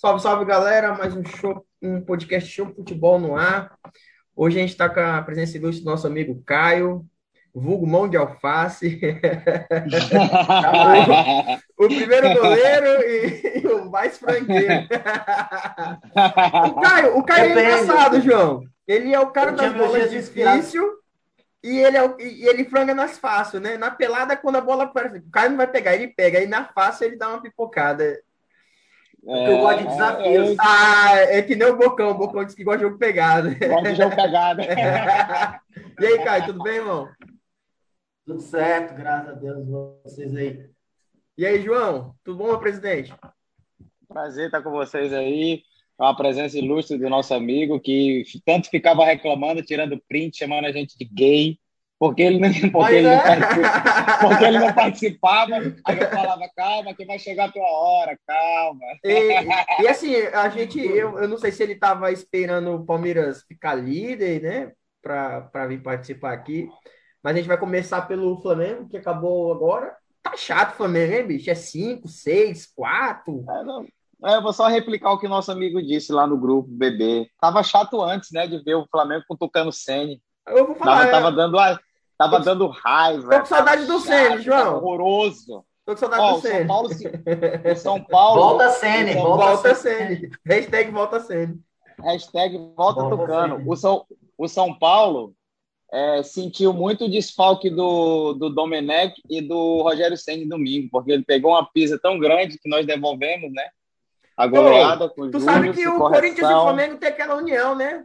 Salve, salve, galera. Mais um show, um podcast Show Futebol no ar. Hoje a gente está com a presença ilustre do nosso amigo Caio, vulgo mão de alface. o, o, primeiro goleiro e, e o mais frangueiro. o Caio, o Caio é engraçado, João. Ele é o cara das bolas difícil e ele, é, e ele franga nas fáceis, né? Na pelada, quando a bola aparece, o Caio não vai pegar, ele pega. Aí na fácil ele dá uma pipocada. É, eu gosto de desafios. É, ah, é que nem o Bocão. O Bocão disse que gosta de jogo pegado. Gosta de jogo pegado. e aí, Caio, tudo bem, irmão? Tudo certo, graças a Deus, vocês aí. E aí, João, tudo bom, meu presidente? Prazer estar com vocês aí. É uma presença ilustre do nosso amigo que tanto ficava reclamando, tirando print, chamando a gente de gay porque ele não, porque ele, é. não porque ele não participava. Aí eu falava, calma, que vai chegar a tua hora, calma. E, e assim, a gente, eu, eu não sei se ele estava esperando o Palmeiras ficar líder, né, para vir participar aqui, mas a gente vai começar pelo Flamengo, que acabou agora. Tá chato o Flamengo, hein, bicho? É 5, 6, 4. É, não. É, eu vou só replicar o que nosso amigo disse lá no grupo BB. Tava chato antes, né, de ver o Flamengo com o Tucano Sene. Eu vou falar. Tava, tava dando Tava dando raiva. Tô com saudade do Sene, João. Horroroso. Tô com saudade oh, do Sene. São Paulo, o São Paulo. Volta Sene. Volta, volta Sene. Hashtag volta Sene. Hashtag volta, volta Tucano. O São, o São Paulo é, sentiu muito o desfalque do, do Domenech e do Rogério Senni domingo, porque ele pegou uma pisa tão grande que nós devolvemos, né? A goleada com Tu sabe que o Corinthians e o Flamengo tem aquela união, né?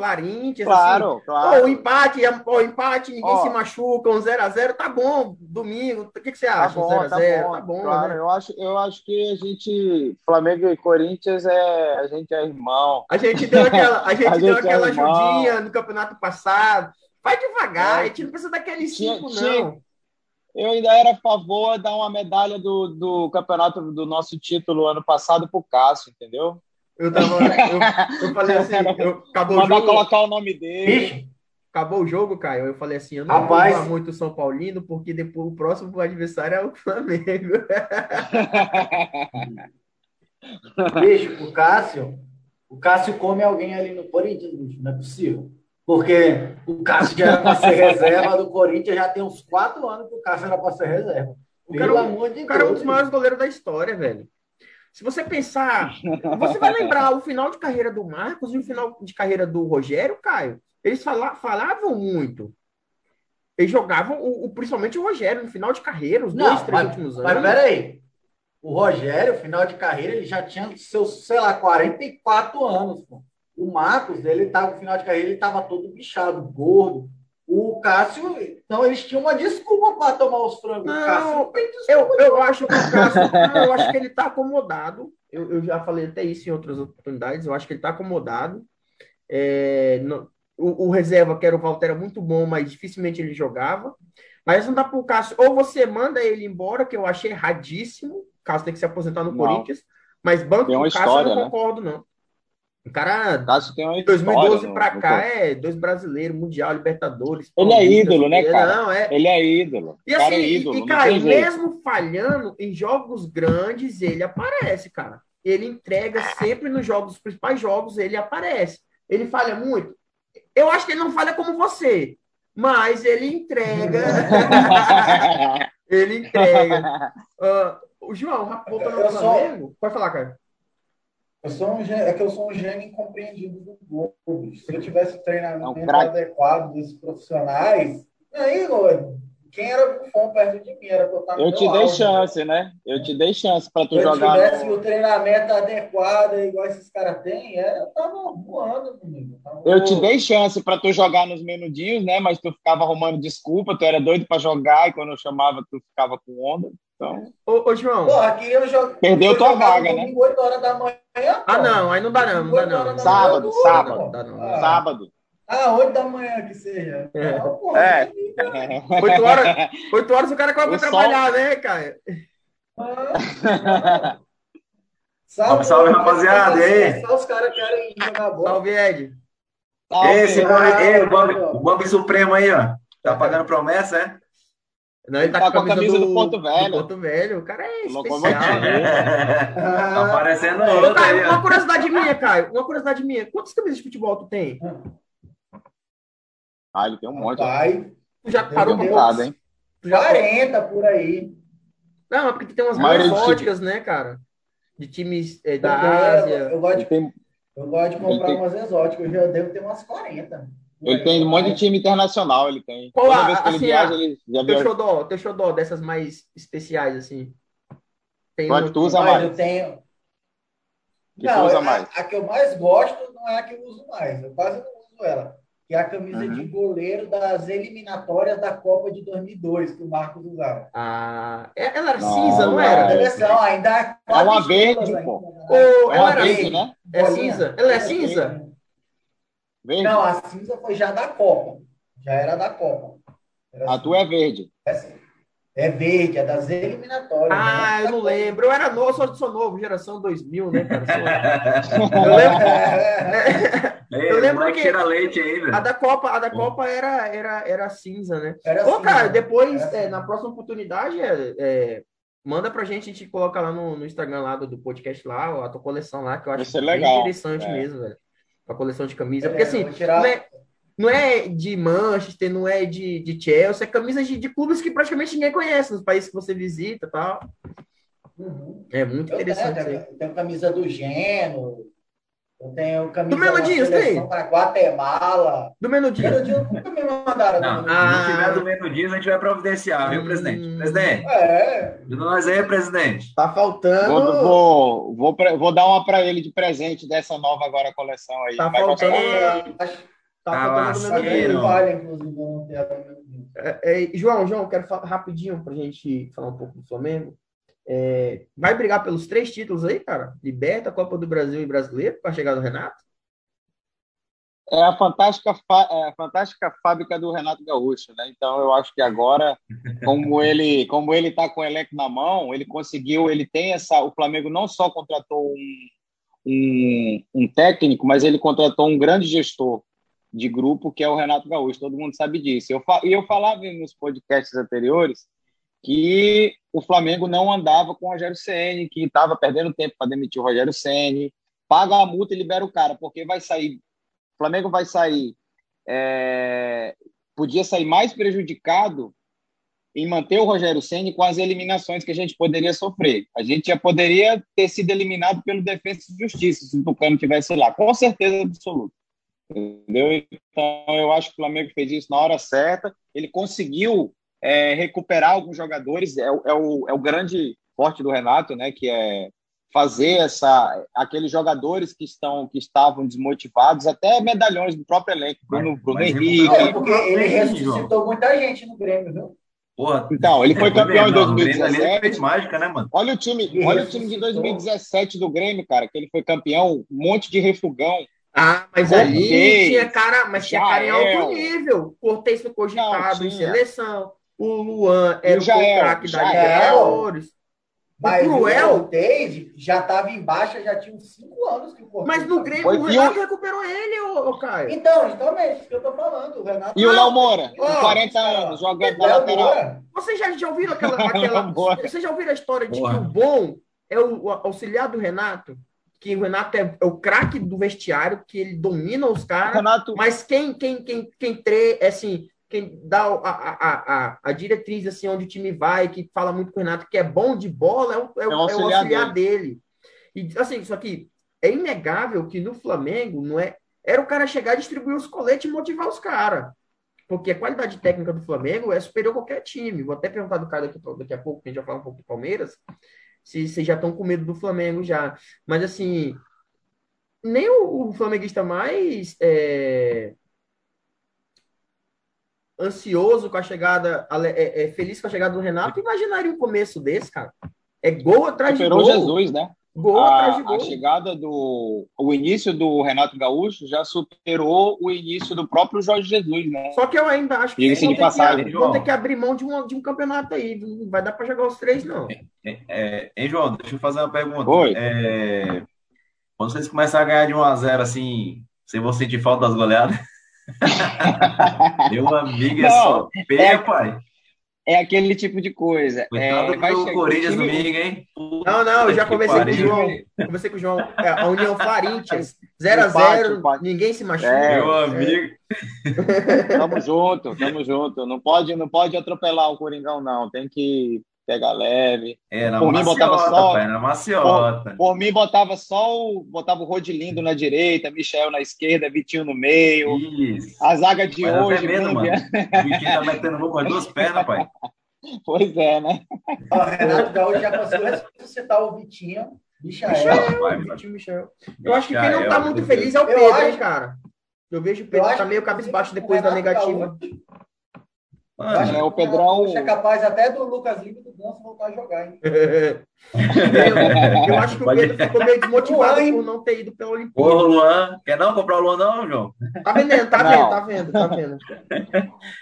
Florinthians, claro, assim. claro. o empate, o empate, ninguém oh. se machuca, um 0x0, tá bom, domingo. O que, que você tá acha? Tá bom, 0 tá, bom, tá bom, claro. né? Eu acho, eu acho que a gente, Flamengo e Corinthians, é, a gente é irmão. A gente deu aquela, a gente a deu gente é aquela é ajudinha no campeonato passado. Vai devagar, é. a gente não precisa daquele 5, não. Eu ainda era a favor de dar uma medalha do, do campeonato do nosso título ano passado pro Cássio, entendeu? Eu tava. Eu, eu falei assim, eu, acabou o jogo. colocar o nome dele. Acabou o jogo, Caio. Eu falei assim: eu não Rapaz. vou muito São Paulino, porque depois o próximo adversário é o Flamengo. Bicho, o Cássio. O Cássio come alguém ali no Corinthians, bicho. Não é possível. Porque o Cássio já era para ser reserva do Corinthians, já tem uns quatro anos que o Cássio era para ser reserva. O cara, Pelo amor de o cara é um dos maiores goleiros da história, velho. Se você pensar, você vai lembrar o final de carreira do Marcos e o final de carreira do Rogério, Caio. Eles fala, falavam muito. Eles jogavam, o, o, principalmente o Rogério, no final de carreira, os Não, dois, três mas, últimos anos. Mas peraí. O Rogério, final de carreira, ele já tinha seus, sei lá, 44 anos. Pô. O Marcos, ele tava, no final de carreira, ele estava todo bichado, gordo. O Cássio, então eles tinham uma desculpa para tomar os frangos. Não, Cássio, eu, eu acho que o Cássio, não, eu acho que ele está acomodado. Eu, eu, já falei até isso em outras oportunidades. Eu acho que ele está acomodado. É, no, o, o, reserva, que era o Walter, era muito bom, mas dificilmente ele jogava. Mas não dá para o Cássio. Ou você manda ele embora, que eu achei erradíssimo. O Cássio tem que se aposentar no não. Corinthians. Mas banco do Cássio eu não né? concordo, não. O cara, Cássio tem uma 2012 para cá, é dois brasileiros, Mundial, Libertadores. Ele é ídolo, né, cara? Não, é... Ele é ídolo. E assim, é ídolo, e, cara, mesmo falhando em jogos grandes, ele aparece, cara. Ele entrega sempre nos jogos, os principais jogos, ele aparece. Ele falha muito. Eu acho que ele não falha como você, mas ele entrega. ele entrega. Uh, o João, voltando ao Flamengo, pode falar, cara. Eu sou um, é que eu sou um gênio incompreendido do Globo. Se eu tivesse treinamento Não, adequado desses profissionais, aí, quem era bufão perto de mim? Era eu, eu te dei chance, né? Eu te dei chance para tu Se jogar. Se eu tivesse no... o treinamento adequado, igual esses caras têm, é, eu tava voando comigo. Tava... Eu te dei chance para tu jogar nos menudinhos, né? Mas tu ficava arrumando desculpa, tu era doido para jogar e quando eu chamava, tu ficava com onda. Então... Ô, ô João. Pô, aqui eu jogo, Perdeu eu tua vaga, né? 8 horas da manhã. Ah, não, aí não dá não, não dá não. Sábado, sábado. Dá não, ah. Sábado. Ah, 8 da manhã que seja. É. Não, pô, é. 8 horas, 8 horas o cara acaba de trabalhar, né, Caio? Ah. Salve, salve, rapaziada. E aí? Só os caras querem jogar bola. Salve, Ed. Salve, Esse, o, Bambi, o Bambi Supremo aí, ó. Tá pagando promessa, é? Não, ele, tá, tá com a camisa, camisa do, do, Porto Velho. Do Porto Velho. O cara é especial. Locomotivo. tá aparecendo Ô, outro Caio, uma curiosidade minha, Caio. Uma curiosidade minha. Quantas camisas de futebol tu tem? Ah, ele tem um monte. ó. Vai, Tu já parou Deus. bocado, hein? Tu já 40 por aí. Não, é porque tem umas de exóticas, né, cara? De times é, da Eu- Ásia. Eu, gosto Ele de, tem, eu gosto de comprar tem- umas exóticas. Eu já devo ter umas 40. Ele tem um monte de time internacional, ele tem. Qual Toda a- vez que ele assim, viaja, a- ele já Teu viaja. dessas mais especiais, assim. Tem Qual que tu usa mais? eu tenho. Que tu usa mais? A, a que eu mais gosto não é a que eu uso mais. Eu quase não uso ela. Que é a camisa Uhum. de goleiro das eliminatórias da Copa de 2002, que o Marcos usava. Ah, é- ela era Não, cinza, não não. era? Seleção, ainda É uma verde, ainda, pô. né? Ou É ela uma era verde, cinza? né? É cinza? Ela é cinza? Verde. Não, a cinza foi já da Copa. Já era da Copa. Era A tua é verde. É verde, é das eliminatórias. Ah, né? eu não lembro. Eu era novo, sou, sou novo, geração 2000, né, cara? Sou- Eu lembro. Ei, Eu lembro que- cheira leite aí, velho. A da Copa, a da Copa era, era, era cinza, né? Era Ô, cinza. cara, depois, é, na próxima oportunidade, é, é, manda pra gente, a gente coloca lá no, no Instagram lá do, do podcast lá, a tua coleção lá, que eu acho ser bem legal, interessante é. mesmo, velho. A coleção de camisa. É, Porque assim, tirar- não é, não é de Manchester, não é de, de Chelsea, é camisa de, de clubes que praticamente ninguém conhece, nos países que você visita tal. Uhum. É muito Eu tenho, interessante isso aí. eu tenho camisa do Geno. Eu tenho camisa Do seleção tem? para Guatemala. Do Menudinho. Menudinhos nunca me mandaram. Não, do se Ah. não tiver do mesmo dia, a gente vai providenciar, viu, presidente? Hum. Presidente, É, ajuda nós aí, presidente. Tá faltando. Vou, vou, vou, vou dar uma pra ele de presente dessa nova agora coleção aí. Tá Vai faltando. acho Tá Ah, faltando vale, inclusive, não ter a Menudinhos. É, é, João, João, quero falar rapidinho pra gente falar um pouco do Flamengo. É, vai brigar pelos três títulos aí, cara? Liberta, Copa do Brasil e Brasileiro, para chegar do Renato? É a fantástica, fa- é a fantástica fábrica do Renato Gaúcho, né? Então eu acho que agora, como ele, como ele está com o elenco na mão, ele conseguiu, ele tem essa. O Flamengo não só contratou um, um, um técnico, mas ele contratou um grande gestor de grupo que é o Renato Gaúcho. Todo mundo sabe disso. Eu e eu falava nos podcasts anteriores que o Flamengo não andava com o Rogério Ceni, que estava perdendo tempo para demitir o Rogério Ceni, paga a multa e libera o cara, porque vai sair o Flamengo vai sair, é, podia sair mais prejudicado em manter o Rogério Ceni com as eliminações que a gente poderia sofrer. A gente já poderia ter sido eliminado pelo Defesa e Justiça se o Tucano tivesse lá, com certeza absoluta. Entendeu? Então, eu acho que o Flamengo fez isso na hora certa. Ele conseguiu é, recuperar alguns jogadores. É, o- é o, é o grande forte do Renato, né? Que é fazer essa aqueles jogadores que estão que estavam desmotivados, até medalhões do próprio elenco, Bruno, Mas- Bruno mas Henrique. É, porque ele ressuscitou muita gente no Grêmio, viu? Porra, Então, ele foi campeão em Não, o Grêmio ali ele 2017. fez mágica, né, mano? Olha o time, olha o time de 2017 do Grêmio, cara, que ele foi campeão, um monte de refugão. Ah, mas ali tinha cara, mas tinha cara em alto nível. Cortez foi cogitado Não, em seleção. O Luan E era o o Jael, craque da. Libertadores. Mas O o Cruel, Cortez já estava em baixa, já tinha uns 5 anos que o Cortez mas no. Grêmio Foi- o o- Renato recuperou ele, ô, ô Caio. Então, justamente, isso que eu tô falando. O Renato. E o Léo Moura, com Ó, 40 anos, jogando na Léo lateral. Vocês já, já ouviram aquela. aquela Boa. vocês já ouviram a história de Porra. que o bom é o, o auxiliar do Renato? Que o Renato é, é o craque do vestiário, que ele domina os O caras, Renato, mas quem, quem, quem, quem tre, é assim, quem dá a, a, a, a diretriz assim, onde o time vai, que fala muito com o Renato, que é bom de bola, é o, é o, É o é o auxiliar auxiliar dele. E assim, só que é inegável que no Flamengo não é. Era o cara chegar, distribuir os coletes e motivar os caras. Porque a qualidade técnica do Flamengo é superior a qualquer time. Vou até perguntar do cara daqui, daqui a pouco, que a gente vai falar um pouco do Palmeiras, se vocês já estão com medo do Flamengo já. Mas assim, nem o, o flamenguista mais é, ansioso com a chegada, é, é, feliz com a chegada do Renato, imaginaria um começo desse, cara. É gol atrás de superou gol. Jesus, né? Gol atrás de A, gol. a chegada do. O início do Renato Gaúcho já superou o início do próprio Jorge Jesus, né? Só que eu ainda acho que Diga-se vão de ter, passagem, que, vão ter que abrir mão de um, de um campeonato aí. Não vai dar para jogar os três, não. É, hein, João, deixa eu fazer uma pergunta. Oi. É, quando vocês começarem a ganhar de 1 a 0 assim, vocês vão sentir falta das goleadas? Meu amigo, é Não, só é- peia, pai. é aquele tipo de coisa. É, vai chegar- Corinthians time- domingo, hein? Não, não, eu já conversei com o. João. Conversei com o João. É, a União Corinthians, 0x0, Empate, empate. ninguém se machuca. É, Meu amigo. Tamo junto, tamo junto. Não pode, não pode atropelar o Coringão, não. Tem que pegar leve. É, na Por mim, botava só- pai, na maciota. Por mim, botava só o. Botava o Rodilindo na direita, Michel na esquerda, Vitinho no meio. Isso. A zaga de Mas até hoje, medo, Bruno mano. Bianchi- O Vitinho tá metendo gol com as duas pernas, pai. Pois é, né? Ó, Renato Gaúcho já conseguiu ressuscitar o Vitinho. Michel, vai, Vitinho Michel. Eu acho que quem não tá muito feliz é o. Pedro, hein, cara. Eu vejo o Pedro tá meio cabisbaixo inclusive, depois da negativa. Gaúcho- acho É, o Pedrão- Gaúcho é capaz até do Lucas Lima e do Ganso voltar a jogar, hein? eu, acho que o Pedro ficou meio desmotivado Uai. por não ter ido pela Ô, Olimpíada. Luan, quer não comprar o Luan, não, João? Tá vendendo, tá Não. vendo, tá vendo, tá vendo.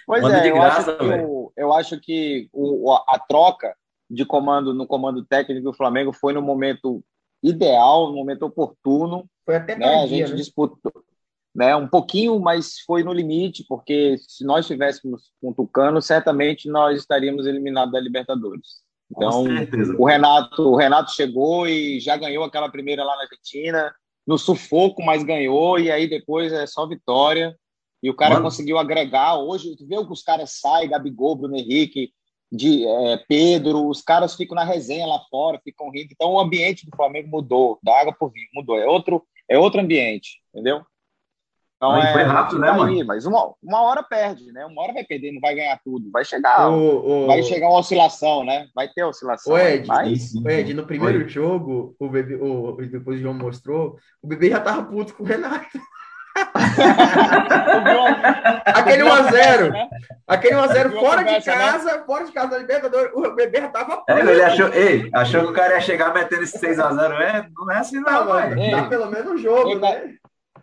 Pois Manda é, de eu, graça, acho o, eu acho que o, a, troca de comando no comando técnico do Flamengo foi no momento ideal, no momento oportuno. Foi até né? A gente né? disputou né? um pouquinho, mas foi no limite, porque se nós tivéssemos com o Tucano, certamente nós estaríamos eliminados da Libertadores. Então, o Renato, o Renato chegou e já ganhou aquela primeira lá na Argentina, no sufoco, mas ganhou, e aí depois é só vitória. E o cara Mano. conseguiu agregar. Hoje, tu vê o que os caras saem, Gabigol, Bruno Henrique, de é, Pedro, os caras ficam na resenha lá fora, ficam rindo. Então o ambiente do Flamengo mudou, da água por vinho, mudou. É outro, é outro ambiente, entendeu? Então, Aí foi rápido, né, tá mano? aí, mas uma, uma hora perde, né? Uma hora vai perder, não vai ganhar tudo. Vai chegar, O, o, vai chegar uma oscilação, né? Vai ter oscilação. o Ed, mas- o Ed, no primeiro Oi. jogo, o bebê, o, depois o João mostrou, o bebê já tava puto com o Renato. Aquele 1x0. Aquele 1x0 Viu a fora de né? casa, fora de casa da Libertadores, o bebê já tava puto. É, ele achou, ei, achou que o cara ia chegar metendo esse 6x0. É, não é assim, Não, não, mano, dá pelo menos um jogo, Ei, né?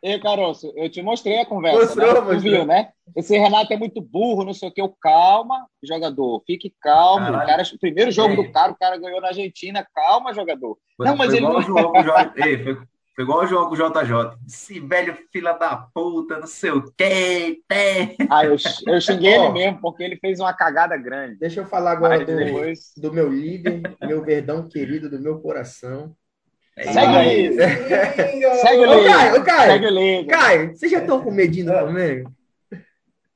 Ei, Caroço, eu te mostrei a conversa. Mostrou, né? Tu mostrou. viu, né? Esse Renato é muito burro, não sei o que. Eu, calma, jogador, fique calmo. Caralho. O, cara, o primeiro jogo Ei. do cara, o cara ganhou na Argentina. Calma, jogador. Foi, Não, mas ele igual não- o João com o J... Ei, foi, foi igual o João com o JJ. Esse velho fila da puta, não sei o quê. Tem. Ah, eu, eu xinguei ele mesmo, porque ele fez uma cagada grande. Deixa eu falar agora Mas do, depois. do meu líder, meu verdão querido do meu coração. Segue aí. Segue o Ô, líder. Caio, ô, Caio. Segue o líder. Caio, vocês já estão com medinho do Flamengo?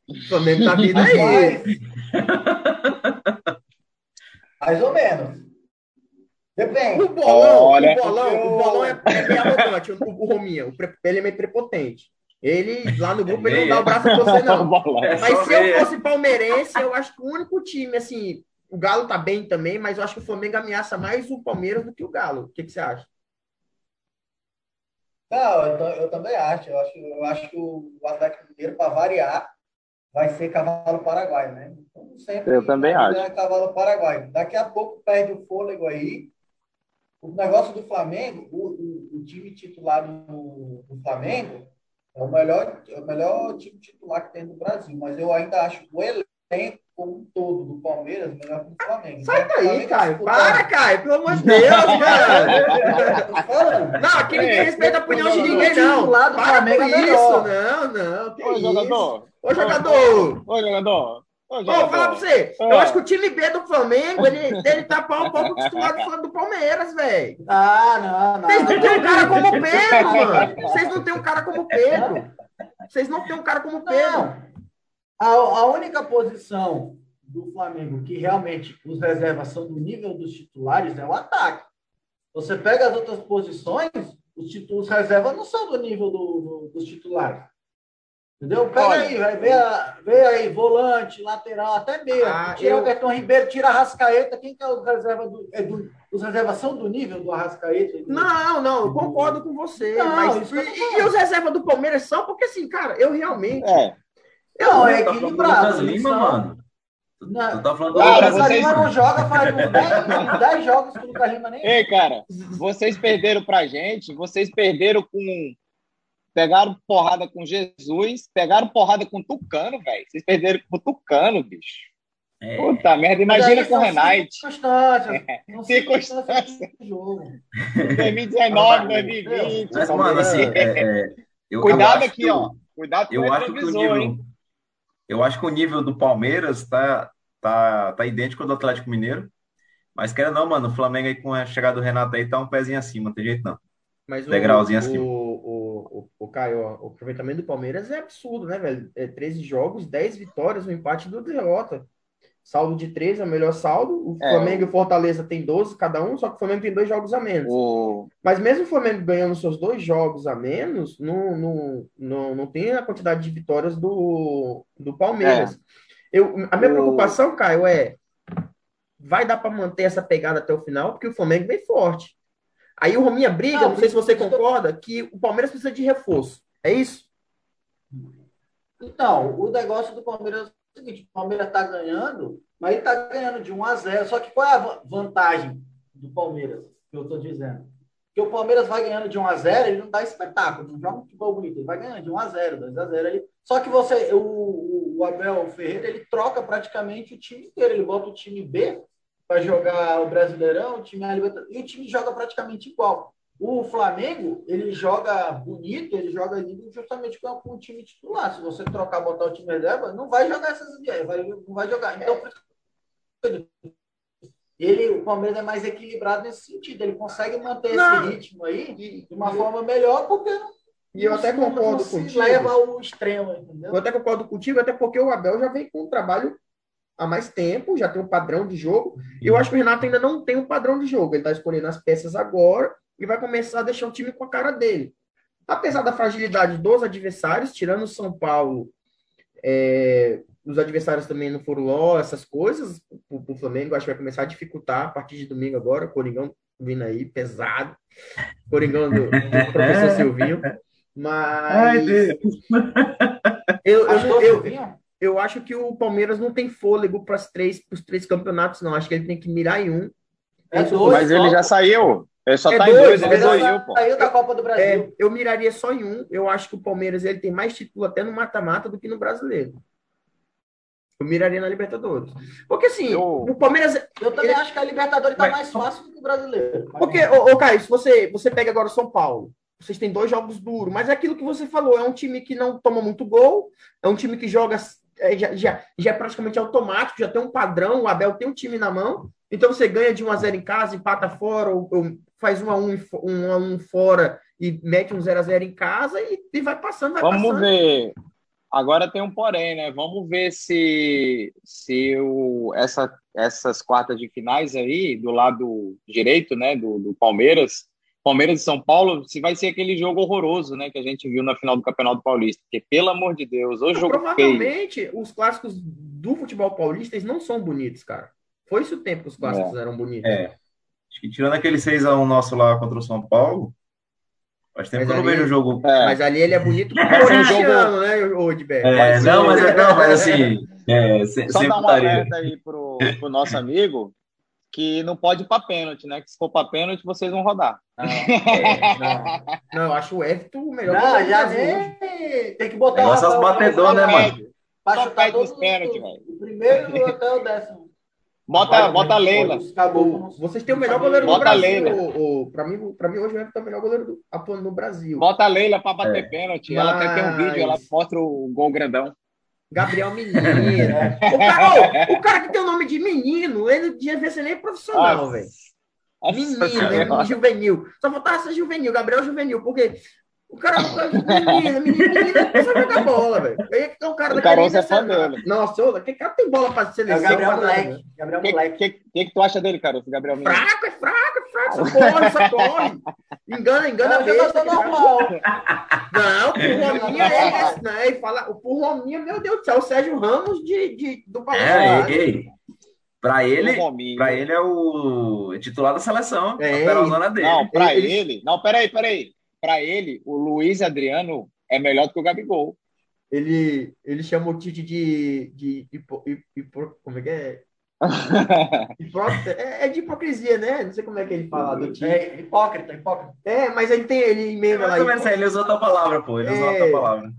O Flamengo tá vindo aí. Mais ou menos. Depende. O bolão, Olha. o bolão, o bolão é, é meio arrogante, o, o Rominha, o pre- ele é meio prepotente. Ele, lá no grupo, ele não dá o braço a você, não. É Mas se eu ver. fosse palmeirense, eu acho que o único time, assim, o Galo tá bem também, mas eu acho que o Flamengo ameaça mais o Palmeiras do que o Galo. O que, que você acha? Não, eu, eu também acho. Eu acho, eu acho que o Atlético Mineiro, para variar, vai ser cavalo paraguai, né? Como sempre, Eu também acho. cavalo paraguai. Daqui a pouco perde o fôlego aí. O negócio do Flamengo, o, o, o time titular do, do Flamengo é o, melhor, é o melhor time titular que tem no Brasil, mas eu ainda acho o elenco como um todo do Palmeiras melhor que o Flamengo. Sai daí, Caio. Para, Caio, pelo amor de Deus, falando. Não, aqui ninguém Ei, respeita a opinião de ô, ninguém, jogador, não. lado do Para Flamengo com é isso. melhor. Não, não. Que Ô, isso? jogador. Ô, jogador. Ô, jogador. Ô, Ô, vou falar pra jogador. você. Eu Ah. acho que o time B do Flamengo, ele, ele tá pau a pau com o titular do, do Palmeiras, velho. Ah, não, não. Vocês não têm um cara como o Pedro, mano. Vocês não têm um cara como o Pedro. Vocês não têm um cara como o Pedro. A, a única posição do Flamengo que realmente os reservas são do nível dos titulares é o ataque. Você pega as outras posições, os, reservas não são do nível do- do- dos titulares. Entendeu? Pega Olha, aí, vai ver, a- vê aí, volante, lateral, até meia. Ah, tira eu- o Bertão Ribeiro, tira a Rascaeta. Quem que é os reservas do, é do- Os reservas são do nível do Arrascaeta? do- Não, não, eu concordo com você. Não, mas e, e os reservas do Palmeiras são, porque assim, cara, eu realmente. É. Não, é Tá equilibrado. Lima, mano. Não. Tu tá falando do Lucas vocês- Lima não joga faz uns 10, uns 10 jogos que o Lucas Lima nem. Ei, cara, vocês perderam pra gente, vocês perderam com. Pegaram porrada com Jesus, pegaram porrada com Tucano, velho. Vocês perderam com Tucano, bicho. É. Puta merda, imagina com o Renate. Circunstâncias do jogo. 2019, 2020. Mas, mano, assim, é, é, eu, Cuidado eu aqui, que ó. Cuidado com Eu o acho que o retrovisor, hein? Eu acho que o nível do Palmeiras tá, tá, tá idêntico ao do Atlético Mineiro. Mas quero não, mano. O Flamengo aí com a chegada do Renato aí tá um pezinho acima, não tem jeito não. Mas o, Degrauzinho o, acima. o, o, o Caio, o aproveitamento do Palmeiras é absurdo, né, velho? É 13 jogos, 10 vitórias, um empate e duas derrotas. Saldo de 13 é o melhor saldo. O É, Flamengo e o Fortaleza tem 12 cada um, só que o Flamengo tem dois jogos a menos. O, Mas mesmo o Flamengo ganhando seus dois jogos a menos, não, não, não, não tem a quantidade de vitórias do, do Palmeiras. Eu, a minha O- preocupação, Caio, é vai dar para manter essa pegada até o final, porque o Flamengo vem forte. Aí o Rominha briga, Não, não sei se você concorda, que o Palmeiras precisa de reforço. É isso? Então, o negócio do Palmeiras é o seguinte: o Palmeiras está ganhando, mas ele está ganhando de 1 a 0. Só que qual é a va- vantagem do Palmeiras, que eu estou dizendo? Que o Palmeiras vai ganhando de 1 a 0, ele não dá espetáculo, não joga um futebol bonito, ele vai ganhando de 1 a 0, 2 a 0 ele... Só que você, o, o- Abel Ferreira, ele troca praticamente o time inteiro, ele bota o time B para jogar o Brasileirão, o time A e o time joga praticamente igual. O Flamengo, ele joga bonito, ele joga lindo justamente com, com o time titular. Se você trocar, botar o time reserva, não vai jogar essas ideias, vai, não vai jogar. Então, ele, o Palmeiras é mais equilibrado nesse sentido. Ele consegue manter Não. esse ritmo aí de uma forma melhor, porque e eu até concordo não contigo. leva ao extremo, entendeu? Eu até concordo contigo, até porque o Abel já vem com um trabalho há mais tempo, já tem um padrão de jogo. E eu acho que o Renato ainda não tem um padrão de jogo. Ele está escolhendo as peças agora e vai começar a deixar o time com a cara dele. Apesar da fragilidade dos adversários, tirando o São Paulo, é, os adversários também não foram ó, essas coisas. O, o Flamengo acho que vai começar a dificultar a partir de domingo agora. O Coringão vindo aí, pesado. Coringão do, do professor Silvinho. Ai, Mas Deus. eu, eu, eu, Silvinho? eu acho que o Palmeiras não tem fôlego para os três, pros três campeonatos, não. Acho que ele tem que mirar em um. É Isso, dois, mas ele já saiu. Ele só É tá em dois, dois, ele Palmeiras doiu, pô. saiu da Copa do Brasil. É, eu miraria só em um. Eu acho que o Palmeiras ele tem mais título até no mata-mata do que no brasileiro. Eu miraria na Libertadores. Porque assim, Eu- o Palmeiras. Eu também acho que a Libertadores está Mas- mais fácil do que o brasileiro. Porque, ô, ô Caio, se você, você pega agora o São Paulo, vocês têm dois jogos duros, mas é aquilo que você falou, é um time que não toma muito gol, é um time que joga, é, já, já, já é praticamente automático, já tem um padrão, o Abel tem um time na mão, então você ganha de 1 a 0 em casa, empata fora, ou, ou faz 1 a 1, fo- 1 a 1 fora e mete um 0 a 0 em casa e, e vai passando, vai Vamos passando. ver. Agora tem um porém, né? Vamos ver se, se o, essa, essas quartas de finais aí, do lado direito, né, do, do Palmeiras, Palmeiras e São Paulo, se vai ser aquele jogo horroroso, né, que a gente viu na final do Campeonato Paulista. Porque, pelo amor de Deus, o jogo feio. Provavelmente, os clássicos do futebol paulista eles não são bonitos, cara. Foi esse o tempo que os clássicos eram bonitos. É. Acho que tirando aquele 6x1 nosso lá contra o São Paulo, faz tempo Mas que eu não ali- vejo o jogo. É, Mas ali ele é bonito pro ser um corintiano, né, ô Edberto? É, ser- não, mas, é- não, mas assim, é, se- Só dar um estaria. alerta aí pro, pro nosso amigo que não pode ir pra pênalti, né? Que se for pra pênalti, vocês vão rodar. Não, é, não. Não, eu acho o Everton o melhor Não, já nem tem que botar Negócio é os Rafael batedor, né, mano? Pra Só chutar todos os pênaltis, velho. O primeiro até o décimo. Bota, bota a Leila. Vocês têm o melhor goleiro do Bota Brasil. Leila. O, o, pra, mim, pra mim, hoje o Everton é o melhor goleiro do, atuando no Brasil. Bota a Leila pra bater É. pênalti. Ela até tem um vídeo, ela mostra o gol grandão. Gabriel Menino. o, cara, o cara que tem o nome de menino, ele não devia ser nem profissional, Nossa. velho. Menino, né? juvenil. Só faltava ser juvenil, Gabriel Juvenil, porque o cara menino, menino, menino, não precisa jogar bola, velho. Aí é que é um cara O daquele Caroço é fã dele. Nossa, aquele cara tem bola pra É o seleção. Gabriel né? Moleque. Gabriel O que, Moleque. que, que, que tu acha dele, cara, esse Gabriel Menino? Fraco, é fraco, é fraco, só corre, só corre. Engana, É engana um besta. jogador cara. normal. Não, por Rominha é esse, não, ele fala, por Rominha, meu Deus do céu, o Sérgio Ramos de, de, do É, Palmeiras. ei, pra ele, O pra ele é o titular da seleção, É, a dele. Não, pra Ele- ele... Não, peraí, peraí. Pra ele, o Luiz Adriano é melhor do que o Gabigol. Ele, ele chama o Tite de, de, hipo- hipo- como é que é? É? É de hipocrisia, né? Não sei como é que ele fala do Tite. É, hipócrita, hipócrita. É, mas ele tem, ele emenda lá. Mais ou menos, hipo- ele usou outra palavra, pô. Ele usou É. outra palavra.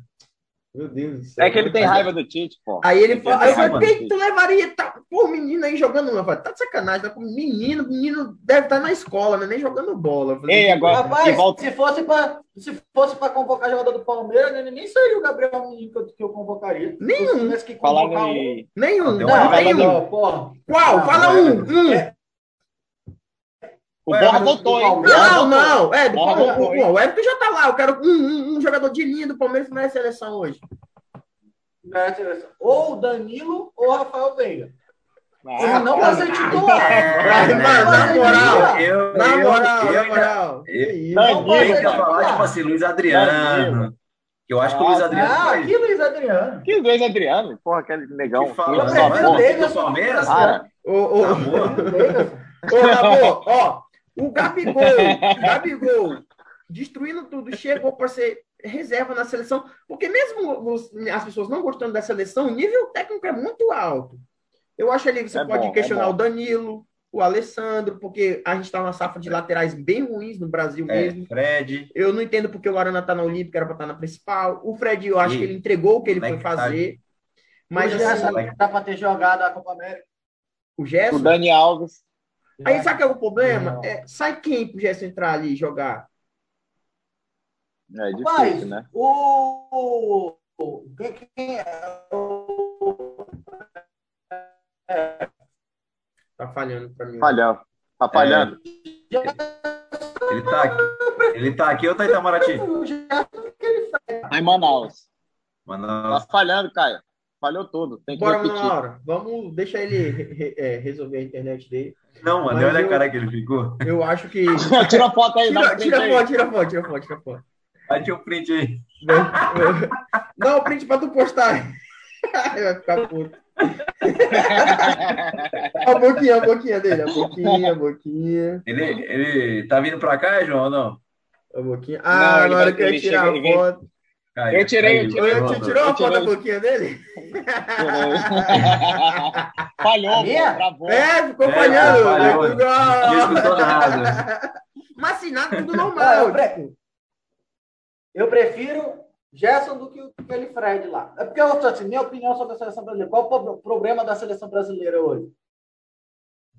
Meu Deus do céu. É que ele tem raiva do Tite, pô. Aí ele Ele fala, aí eu falei, quem tu levaria? Tá, pô, menino aí jogando. Eu falei, tá de sacanagem, tá com menino, menino deve estar na escola, né? Nem jogando bola. Eu falei, Ei, agora- Rapaz, E volta- se fosse para se fosse para convocar jogador do Palmeiras, ele nem seria o Gabriel Menino que eu, que eu convocaria. Nenhum. Que Falando convocar um- em. Nenhum, Não, aí, nenhum. porra. Qual? Não, Fala é- um, um. é- O Ué, Borra voltou, hein? Não, não. É, do Borra Palmeiras. Pô, o Everton já tá lá. Eu quero um, um- um jogador de linha do Palmeiras que merece seleção hoje. na seleção. Ou o Danilo ou o Rafael Veiga. Ah, Ele não vai ser titular. É, mano, na moral. Eu, Na moral, eu, na moral. Que eu- isso? Danilo, Não vai eu ser ia falar, tipo assim, Luiz Adriano. Que eu acho que o Luiz Ah, Adriano Ah, que Luiz Adriano. Que dois Adriano? Porra, aquele negão. Que fala, Eu prefiro assim, Palmeiras? Cara, Ô, ô, Tá. Vegas. Ô, Gabô, ó, o Gabigol, o Gabigol, destruindo tudo, chegou para ser reserva na seleção, porque mesmo os- as pessoas não gostando da seleção, o nível técnico é muito alto. Eu acho ali que você É pode bom, é questionar bom. o Danilo, o Alessandro, porque a gente está numa safra de laterais bem ruins no Brasil É, mesmo. Fred. Eu não entendo porque o Arana tá na Olímpica, era para estar na principal. O Fred, eu acho E- que ele entregou o que ele foi moleque tá- fazer. Mas Mas já assim, sabe que dá para ter jogado a Copa América. o o Gerson. Dani Alves. Aí sabe qual é o problema? É, sai quem pro Gerson entrar ali e jogar? É Rapaz, difícil, né? o. Quem, quem é? O- Tá falhando para mim. Falhando. Tá falhando. Ele tá aqui. Ele tá aqui ou tá em Itamaraty? Tá em Manaus. Mano, Tá falhando, Caio. Falhou tudo. Tem que Bora, repetir. Mauro. Vamos deixar ele re- re- é, resolver a internet dele. não, mano, Mas olha eu- a cara que ele ficou. Eu acho que. Tira a foto aí, Tira, tira aí. foto, tira foto, tira foto, tira foto. Aí tinha um print aí. Não, o print pra tu postar. Vai ficar puto. A boquinha, a boquinha dele. A boquinha, a boquinha. Ele, ele tá vindo pra cá, João, ou não? A boquinha. Não, Ah, vai- que eu ia ele tirar chega- a ele vem- foto. Caiu, Eu tirei, eu caiu. tirei. Eu, tu tirou a Eu foto da boquinha dele? Falhou, pô, travou. É, ficou É, falhando. falhou. Nada. Mas assim, nada, tudo normal. eu, pre- eu prefiro Gerson do que o- aquele Fred lá. É porque eu tô assim, minha opinião sobre a seleção brasileira. Qual o pro- problema da seleção brasileira hoje?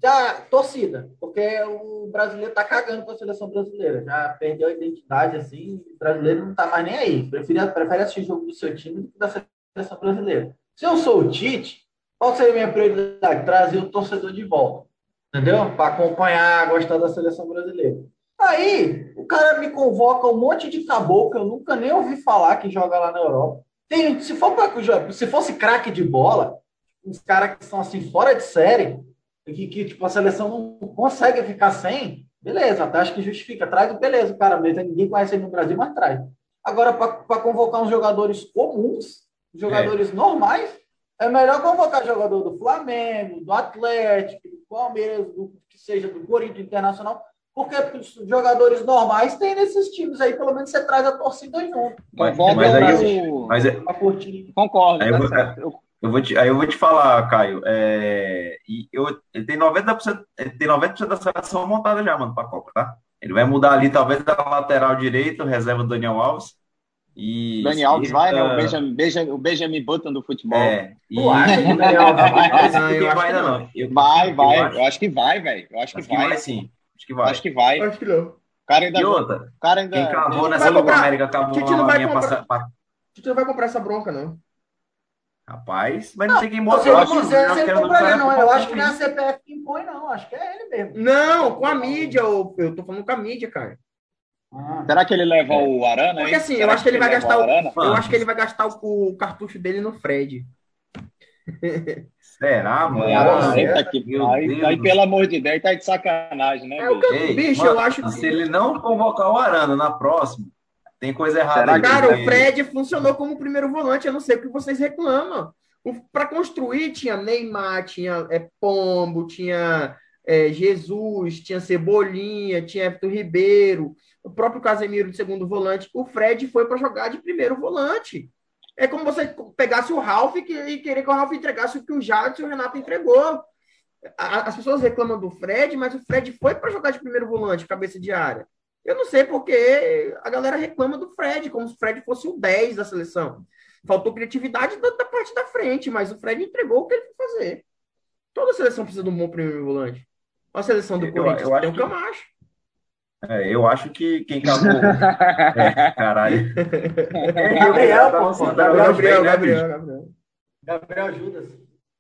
Já torcida, porque o brasileiro tá cagando com a seleção brasileira. Já perdeu a identidade, assim, o brasileiro não tá mais nem aí. Prefere, prefere assistir jogo do seu time do que da seleção brasileira. Se eu sou o Tite, qual seria a minha prioridade? Trazer o torcedor de volta. Entendeu? Para acompanhar, gostar da seleção brasileira. Aí, o cara me convoca um monte de caboclo que eu nunca nem ouvi falar que joga lá na Europa. Tem, se, for pra, se fosse craque de bola, uns caras que são assim fora de série, que, que tipo, a seleção não consegue ficar sem, beleza, até acho que justifica. Traz o beleza, o cara mesmo. Ninguém conhece ele no Brasil, mas traz. Agora, para convocar uns jogadores comuns, jogadores normais, é melhor convocar jogador do Flamengo, do Atlético, do Palmeiras, do que seja do Corinthians Internacional, porque os jogadores normais tem nesses times aí, pelo menos você traz a torcida junto. Mas, Convoca mas aí, o- mas é-. Concordo, Aí tá eu. Eu- vou te, aí eu vou te falar, Caio. É, e eu, ele tem 90%, ele tem 90% da seleção montada já, mano, pra Copa, tá? Ele vai mudar ali, talvez, da lateral direito, reserva do Daniel Alves. E Dani Alves vai, né? O Benjamin, Benjamin, o Benjamin Button do futebol. É, e Tu acha que o Daniel Alves vai? Não eu acho vai que ainda não. não. Eu- Vai, eu vai. acho- Eu acho que vai, velho. Eu acho que acho que vai vai. sim. Acho que vai. Acho que vai. Acho que não. cara ainda. E O outra, cara ainda. quem cavou Vai nessa Copa. América cavou Tite não uma vai comprar. passa- não vai comprar essa bronca, não. Rapaz, mas não tem quem Se mostra. ele Eu acho que quiser, você não cara não. Eu acho que não é a. CPF que impõe, não. Acho que é ele mesmo. Não, com a mídia, eu, eu tô falando com a mídia, cara. Ah. Será que ele leva o Arana? Porque hein? assim, eu acho que ele vai leva gastar o-? Eu acho que ele vai gastar o, o cartucho dele no Fred. Será, mano? É, Ah, aí, é? aí, pelo amor de Deus, aí tá de sacanagem, né, É o bicho? que- Ei, Bicho, mano, eu acho que- Se ele não convocar o Arana na próxima, tem coisa errada Será aí. Cara, o Fred funcionou como primeiro volante, eu não sei o que vocês reclamam. Para construir, tinha Neymar, tinha é, Pombo, tinha é, Jesus, tinha Cebolinha, tinha Everton Ribeiro, o próprio Casemiro de segundo volante. O Fred foi para jogar de primeiro volante. É como você pegasse o Ralf e que- e querer que o Ralf entregasse o que o Jadson e o Renato entregou. A- As pessoas reclamam do Fred, mas o Fred foi para jogar de primeiro volante, cabeça de área. Eu não sei porque a galera reclama do Fred, como se o Fred fosse o 10 da seleção. Faltou criatividade da, da parte da frente, mas o Fred entregou o que ele foi fazer. Toda seleção precisa de um bom primeiro volante. A seleção do Eu- Corinthians eu acho tem o que- Camacho. É, eu acho que quem acabou. É, caralho. Gabriel, pô, Tá Gabriel, Gabriel, né? Gabriel, Gabriel. Gabriel Judas.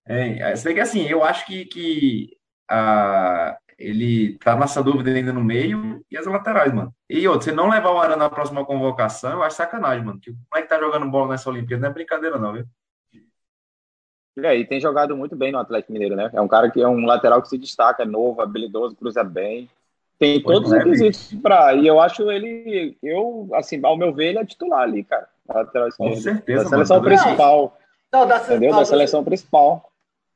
É, se bem que assim, eu acho que, que ah, ele tá nessa dúvida ainda no meio e as laterais, mano. E outro, você não levar o Arana na próxima convocação, eu acho sacanagem, mano. Que o moleque tá jogando bola nessa Olimpíada não é brincadeira, não, viu? E aí, tem jogado muito bem no Atlético Mineiro, né? É um cara que é um lateral que se destaca, é novo, habilidoso, cruza bem. Tem Pois todos os é, requisitos pra. E eu acho ele, eu, assim, ao meu ver, ele é titular ali, cara. Lateral Com esquerdo. certeza, Da seleção mano. principal, Não, da, entendeu? Da seleção principal.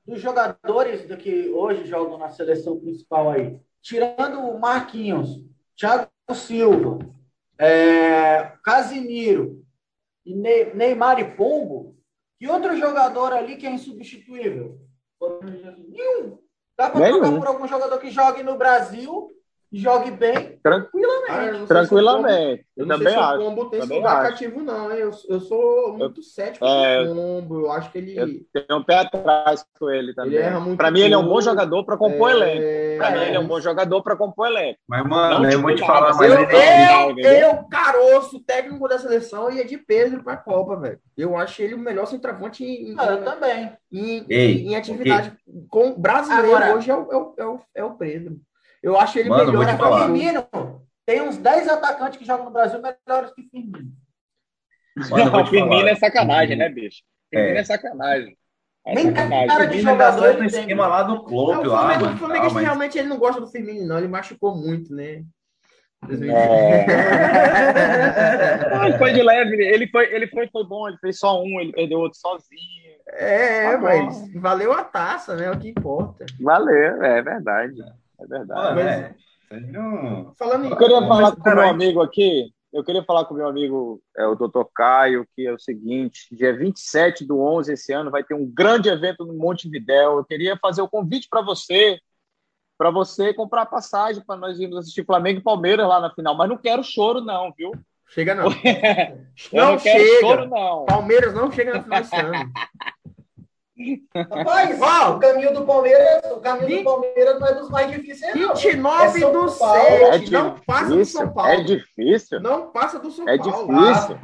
Dos jogadores do que hoje jogam na seleção principal aí, tirando o Marquinhos, Thiago Silva, é, Casimiro, e Ney- Neymar e Pombo, que outro jogador ali que é insubstituível? Nenhum. Dá para trocar por algum jogador que jogue no Brasil jogue bem, Tran- tranquilamente. Ah, eu não sei se o Pombo- Tranquilamente. Eu Eu não sei também se o acho. Pombo tem esse lugar cativo, não. hein? Eu, eu sou muito cético É, com o Pombo. Eu acho que ele. Eu tenho um pé atrás com ele também. muito Pra mim, ele é um bom jogador pra compor elenco. é, Pra mim, ele é um bom jogador pra compor elenco. Mas, mano, Não eu vou te falar, Eu, ele ele tem. é- eu, entendeu? eu, Caroço, técnico da seleção, ia de Pedro pra Copa, velho. Eu acho ele o melhor centroavante em, Ah, eu também. em, Ei, em atividade com brasileiro Agora- hoje é o, é, o, é, o, é o Pedro. Eu acho ele Mano, melhor o Firmino, tem uns 10 atacantes que jogam no Brasil melhores que Firmino. Mano, eu vou o te Firmino falar. é sacanagem, né, bicho? Firmino É. é, sacanagem. É Nem sacanagem. cara de jogador acerta o ele tem. esquema lá do É, Klopp o lá, Flamengo, mano. o Flamengo Ah, mas- realmente ele não gosta do Firmino, não. Ele machucou muito, né? Ah, foi de leve. Ele foi, ele foi, foi bom, ele fez só um, ele perdeu outro sozinho. É, Tá mas valeu a taça, né? O que importa. Valeu, é verdade. É verdade. Mas- é. Não- Falando em. Eu queria Mas, falar com o meu amigo aqui. Eu queria falar com o meu amigo, é, o Dr. Caio, que é o seguinte: dia 27 do 11 esse ano vai ter um grande evento no Montevidéu. Eu queria fazer o convite para você, para você comprar passagem para nós irmos assistir Flamengo e Palmeiras lá na final. Mas não quero choro, não, viu? Chega não. Não não quero chega. choro, não. Palmeiras não chega na final esse ano. Rapaz, Ó. o caminho do Palmeiras, o caminho do Palmeiras não é dos mais difíceis, não. 29 É São do Paulo. 7. É não passa do difícil, São Paulo. é difícil. Não passa do São É Paulo. difícil.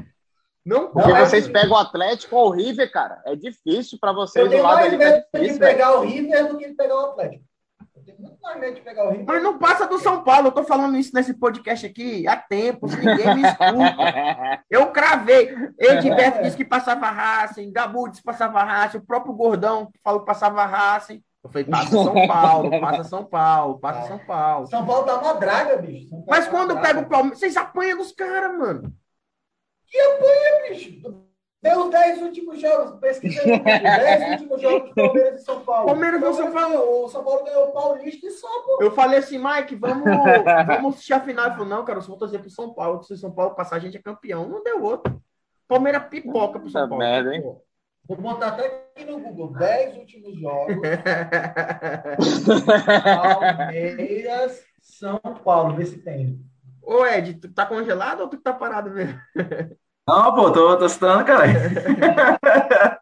Não Porque Não, é vocês pegam o Atlético ou o River, cara. É difícil para vocês Eu do tenho lado mais É medo de difícil, velho. pegar o River do que de pegar o Atlético. Muito mais medo de pegar o River. Mas não passa do São Paulo. Eu tô falando isso nesse podcast aqui há tempos. Ninguém me escuta. Eu cravei. Edberto disse que passava Racing. Gabu disse que passava Racing. O próprio Gordão falou que passava Racing. Eu falei, passa São Paulo, passa São Paulo, passa São Paulo. São Paulo tá uma draga, bicho. Mas tá quando pega o Palmeiras, vocês apanham dos caras, mano. bicho. Deu os 10 últimos jogos, Google, 10 últimos jogos do Palmeiras e São Paulo. Palmeiras e São ganhou, O São Paulo ganhou o Paulista e só, pô. Eu falei assim, Mike, vamos, vamos assistir a final. Ele falou, não, cara, eu só vou torcer pro São Paulo. Se o São Paulo passar, a gente é campeão. Não deu outro. Palmeiras pipoca pro São Paulo. merda, hein? Pô. Vou botar até aqui no Google, 10 últimos jogos, Palmeiras, São Paulo, vê se tem. Ô, Ed, tu tá congelado ou tu tá parado mesmo? Não, pô, tô, tô escutando, cara.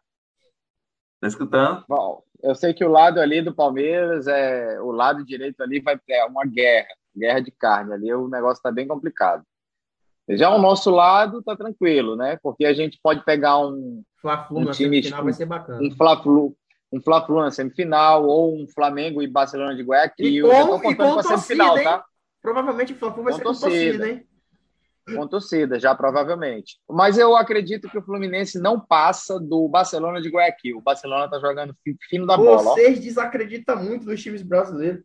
Tá escutando? Bom, eu sei que o lado ali do Palmeiras, é, o lado direito ali vai ter uma guerra, guerra de carne. Ali o negócio tá bem complicado. Já o nosso lado tá tranquilo, né? Porque a gente pode pegar um, Fla-Flu Um na time semifinal vai ser bacana. um Fla-Flu, um Fla-Flu na semifinal, ou um Flamengo e Barcelona de Guayaquil. E Eu já com- tô e contando com pra semifinal, torcida, tá? Provavelmente o Fla-Flu vai Com ser com torcida. torcida, hein? Com torcida, já provavelmente. Mas eu acredito que o Fluminense não passa do Barcelona de Guayaquil. O Barcelona tá jogando fi- fino da bola, ó. Vocês desacreditam muito dos times brasileiros.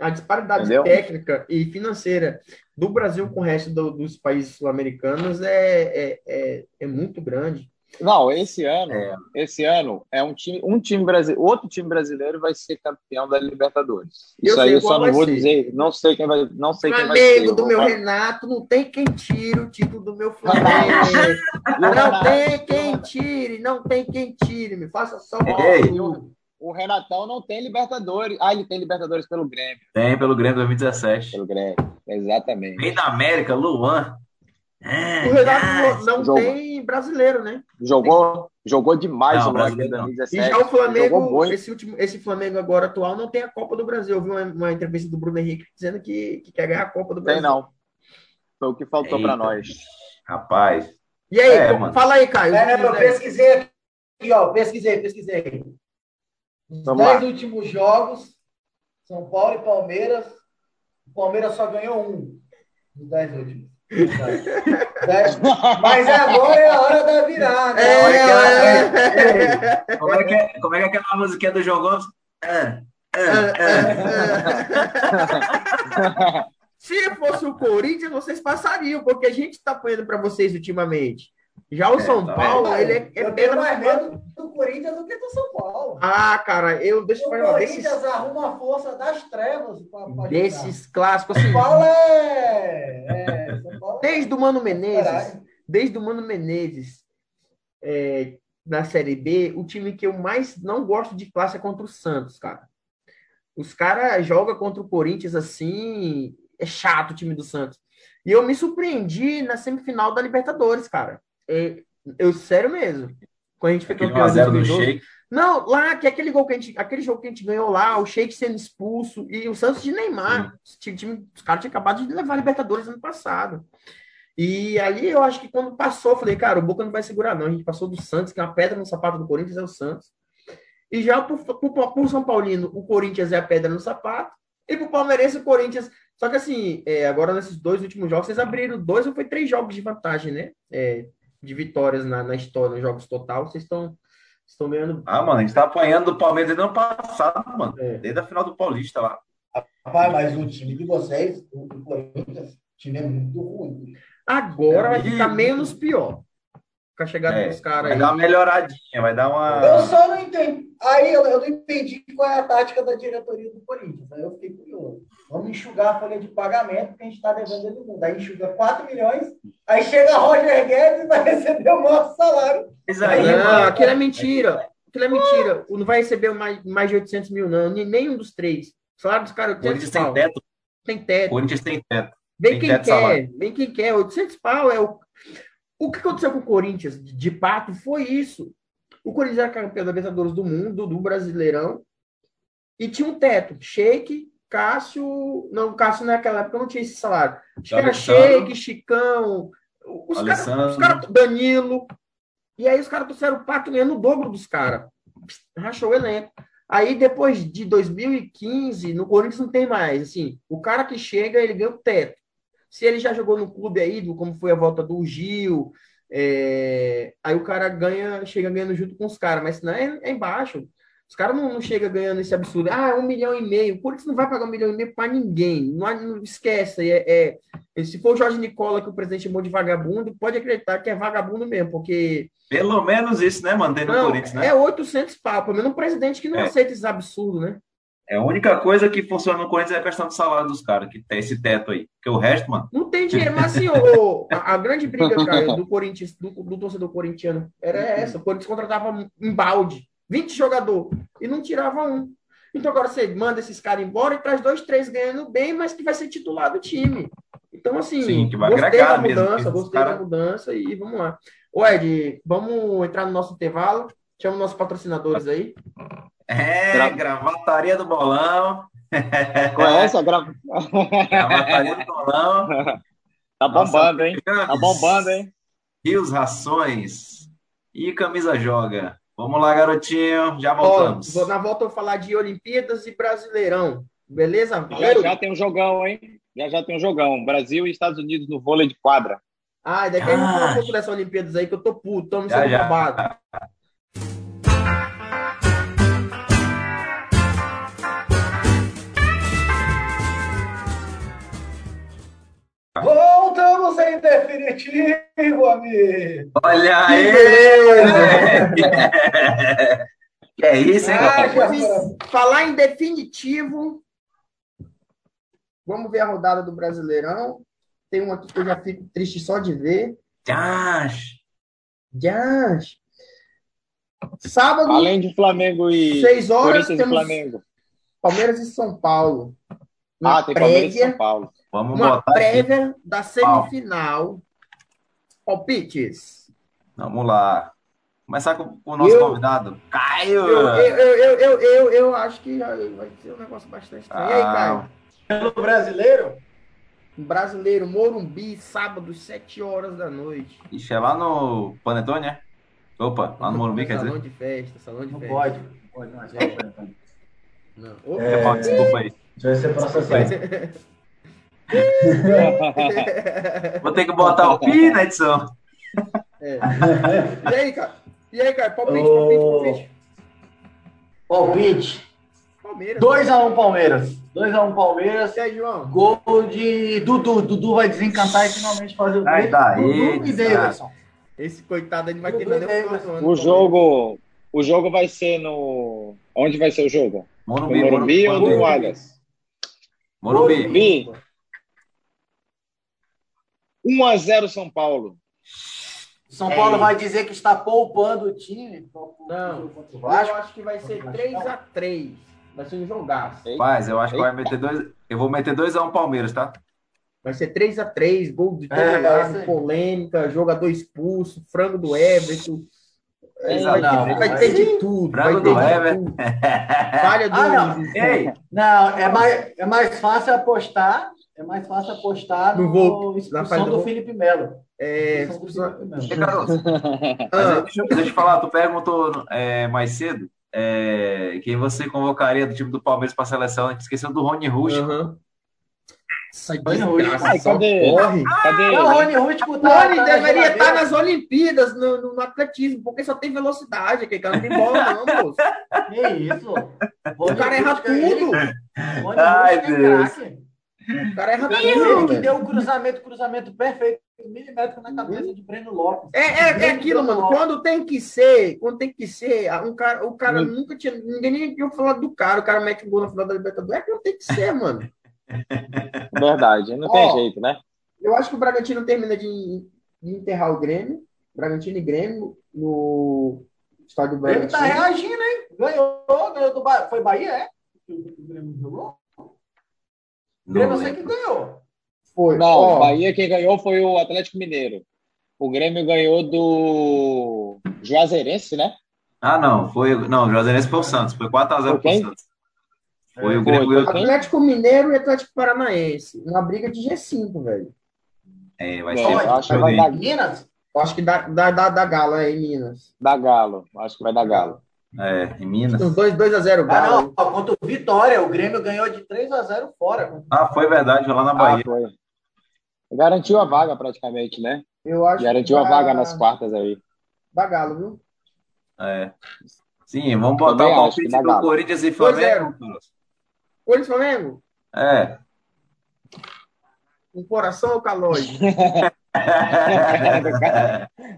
A disparidade Entendeu? técnica e financeira do Brasil com o resto do- dos países sul-americanos é, é, é, é muito grande. Não, esse ano, É. esse ano é um time, um time brasileiro, outro time brasileiro vai ser campeão da Libertadores. Eu Isso aí sei eu só não vou ser. dizer, não sei quem vai, não sei quem vai ser. Flamengo do Eu meu Renato, não tem quem tire o título do meu Flamengo. Não tem quem tire, não tem quem tire. Me faça só Ei. o O Renatão não tem Libertadores. Ah, ele tem Libertadores pelo Grêmio, Tem pelo Grêmio 2017. pelo Grêmio. Exatamente. Vem da América, Luan. É, O Renato é. não Jogo. tem brasileiro, né? Jogou, jogou demais Não, o em brasileiro não. 2017. E já o Jogou Flamengo, esse, último, esse Flamengo agora atual não tem a Copa do Brasil. Eu vi uma, uma entrevista do Bruno Henrique dizendo que, que quer ganhar a Copa do Brasil. Tem não. Foi o que faltou pra nós. Rapaz. E aí, É, co- mano. fala aí, Caio. É, eu pesquisei aqui, ó. Pesquisei, pesquisei. Os Vamos dez lá. últimos jogos, São Paulo e Palmeiras. O Palmeiras só ganhou um dos dez últimos. Mas agora é a hora da virada. É, é, Como é que é, como é, que é aquela musiquinha do João Gomes? É, é, é. Se fosse o Corinthians, vocês passariam, porque a gente está apanhando para vocês ultimamente. Já o É, São tá Paulo, vendo? ele é, é eu pedra mais medo do Corinthians do que do São Paulo. Ah, cara, eu deixa eu O falar desses, Corinthians arruma a força das trevas para desses clássicos, assim, São Paulo é. São Paulo é- desde o Mano Menezes, Caralho. desde o Mano Menezes é, na Série B, o time que eu mais não gosto de classe é contra o Santos, cara. Os caras jogam contra o Corinthians assim, é chato o time do Santos. E eu me surpreendi na semifinal da Libertadores, cara. É, eu, sério mesmo. Quando a gente foi campeão em 1x0 do 2012. Não, lá, que é aquele gol que a gente, aquele jogo que a gente ganhou lá, o Sheik sendo expulso e o Santos de Neymar. Esse time- os caras tinham acabado de levar a Libertadores ano passado. E aí eu acho que quando passou, eu falei, cara, o Boca não vai segurar, não. A gente passou do Santos, que é uma pedra no sapato do Corinthians é o Santos. E já pro, pro, pro São Paulino, o Corinthians é a pedra no sapato. E pro Palmeirense, o Corinthians. Só que assim, é, agora nesses dois últimos jogos, vocês abriram dois ou foi três jogos de vantagem, né? É, de vitórias na, na história, nos jogos total. Vocês estão estão ganhando. Ah, mano, a gente tá apanhando do Palmeiras desde o ano passado, mano. É. Desde a final do Paulista lá. Rapaz, mas o time de vocês, o Corinthians, o time é muito ruim. Agora É vai ficar menos pior. Com a chegada É, dos caras vai aí. dar uma melhoradinha, vai dar Eu uma. só não entendi. Aí eu, eu não entendi qual é a tática da diretoria do Corinthians. Aí eu fiquei curioso. Vamos enxugar a folha de pagamento, porque a gente está devendo ele mundo. Aí enxuga 4 milhões, aí chega Roger Guedes e vai receber o maior salário. Mas aí, Não, mano, aquilo é mentira. Aquilo é mentira. Não vai receber mais, mais de 800 mil, não. Nem- Nenhum dos três. O salário dos caras é o Corinthians 800 tem pau. teto. Tem teto. O Corinthians tem teto. Vem tem quem teto quer. salário. Vem quem quer. 800 pau é o... O que aconteceu com o Corinthians de, pato foi isso. O Corinthians era campeão da Libertadores do Mundo, do Brasileirão, e tinha um teto. Sheik, Cássio... Não, Cássio naquela época não tinha esse salário. Acho era. Sheik, Chicão, os caras, caras, Danilo. E aí os caras trouxeram o Pato ganhando o dobro dos caras. Rachou o elenco. Aí depois de 2015, no Corinthians não tem mais. Assim, o cara que chega, ele ganha o teto. Se ele já jogou no clube aí, como foi a volta do Gil, é, aí o cara ganha, chega ganhando junto com os caras, mas senão é, é embaixo. Os caras não, não chegam ganhando esse absurdo. Ah, um milhão e meio. O Corinthians não vai pagar um milhão e meio para ninguém. Não, não esquece. É, é- se for o Jorge Nicola que o presidente chamou de vagabundo, pode acreditar que é vagabundo mesmo, porque Pelo menos isso, né, no não, Corinthians, né? é 800 pau. Pelo menos um presidente que não É. aceita esses absurdos, né? É a única coisa que funciona no Corinthians é a questão do salário dos caras, que tem esse teto aí. Porque o resto, mano, Não tem dinheiro, mas assim, a, a grande briga, cara, do Corinthians, do, do torcedor corintiano, era essa. O Corinthians contratava em balde, 20 jogadores, e não tirava um. Então agora você manda esses caras embora e traz dois, três ganhando bem, mas que vai ser titular do time. Então, assim, Sim, que vai gostei da mudança, gostei cara- da mudança e vamos lá. Ô, Ed, vamos entrar no nosso intervalo. Chama os nossos patrocinadores aí. É Gra- gravataria do bolão. Conhece a gra... Gravataria do bolão. Tá bombando, hein? Tá bombando, hein? Rios Rações e Camisa Joga. Vamos lá, garotinho. Já Ó, voltamos. vou- na volta eu vou falar de Olimpíadas e Brasileirão. Beleza? Já já tem um jogão, hein? Já já tem um jogão. Brasil e Estados Unidos no vôlei de quadra. Ah, e daqui a gente fala Ah. um pouco dessa Olimpíadas aí, que eu tô puto, tô me sendo já. roubado. Definitivo, amigo. Olha aí! que é isso, hein, Ah, falar em definitivo. Vamos ver a rodada do Brasileirão. Tem um aqui que eu já fico triste só de ver. Tchás. Já. Sábado, Além de Flamengo e seis horas, Corinthians e temos Flamengo. Palmeiras e São Paulo. é? É? Uma Ah, tem Palmeiras e São prévia, Paulo. Vamos uma botar aqui. prévia da semifinal Palpites. Vamos lá. Começar com, o nosso Eu- convidado, Caio. Eu, eu, eu, eu, eu, eu, eu acho que vai ser um negócio bastante estranho. E aí, Ah. Caio? Pelo brasileiro, brasileiro, Morumbi, sábado, 7 horas da noite. Ixi, é lá no Panetone, é? Opa, lá no Morumbi, quer salão dizer? de festa, salão de não festa. pode. Não pode mais. Não. Opa. É. Desculpa aí. Já vai ser processado. Vou ter que botar o pi na edição. É. E aí, cara? E aí, cara? Palpite, palpite, palpite. Palpite. Palmeiras. 2x1 Palmeiras. 2x1 Palmeiras. E aí, João? Gol de Dudu. Dudu vai desencantar e finalmente fazer o gol. daí, Dudu e. Davidson. Esse coitado ele não vai ter nem bem, o jogo, o jogo vai ser no. Onde vai ser o jogo? No Morumbi, Morumbi ou Morumbi. no Allianz? Morumbi. Morumbi. 1x0 São Paulo. São Paulo vai dizer que está poupando o time. Não. Eu acho que vai ser 3x3. Vai ser um jogaço. Rapaz, eu acho que vai meter dois. Eu vou meter 2x1 Palmeiras, tá? Vai ser 3x3, gol de todo É, lado, polêmica, jogador expulso, frango do Everton. É, Três a vai, não, ter, vai ter de tudo. Frango vai ter do de Everton. tudo. Falha do. Ah, não. Ei, Não, é mais, é mais fácil apostar. É mais fácil apostar No na expulsão do do. Felipe Melo. É, Expulsão Felipe Melo. Ah, deixa, eu- deixa eu te falar, tu perguntou é, mais cedo é, quem você convocaria do time do Palmeiras para a seleção. A gente esqueceu do Rony Rush. aham. Essa Rony Rush, ai, cadê? corre. Cadê Não, o ele? Rony Rústico O tá, Rony tá deveria estar geladeira. nas Olimpíadas, no, no- no atletismo, porque só tem velocidade, aquele cara não tem bola, não, moço. Que isso? O cara erra tudo. Rony Ai, é Deus. craque. O cara erra Ele tudo. que deu o cruzamento, cruzamento perfeito, milimétrico na cabeça de Breno Lopes. É, é, é aquilo, mano. Quando tem que ser, quando tem que ser, um cara, o cara Hum. nunca tinha. Ninguém nem tinha falado do cara. O cara mete um gol na final da Libertadores. É que não tem que ser, mano. Verdade, não tem Ó, jeito, né? Eu acho que o Bragantino termina de, de enterrar o Grêmio. Bragantino e Grêmio no estádio do Ele tá Bragantino. reagindo, hein? Ganhou, ganhou do Bahia. Foi Bahia, é? Que o Grêmio jogou? O Não Grêmio eu sei que ganhou. Foi. Não, Ó, Bahia quem ganhou foi o Atlético Mineiro. O Grêmio ganhou do Juazeirense, né? Ah, não. Foi, não, o Juazeirense foi o Santos. Foi 4x0 Foi pro? Santos. Foi o Grêmio. foi ganhou- quem? Atlético Mineiro e Atlético Paranaense. Uma briga de G5, velho. É, vai É, ser eu acho vai dar, Minas? Eu acho que dá, dá, dá, dá Galo aí, em Minas. dar Galo. Acho que vai dar Galo. É, em Minas. Uns 2 a 0 Ah, Galo. não. Contra o Vitória, o Grêmio ganhou de 3 a 0 fora. Ah, foi verdade, foi lá na Ah, Bahia. foi. Garantiu a vaga praticamente, né? Eu acho Garantiu que a vaga nas quartas aí. Dá Galo, viu? É. Sim, vamos botar o palpite do Galo. Corinthians e 2 a 0. Flamengo. Corinthians e Flamengo? É. Um coração ou calóide?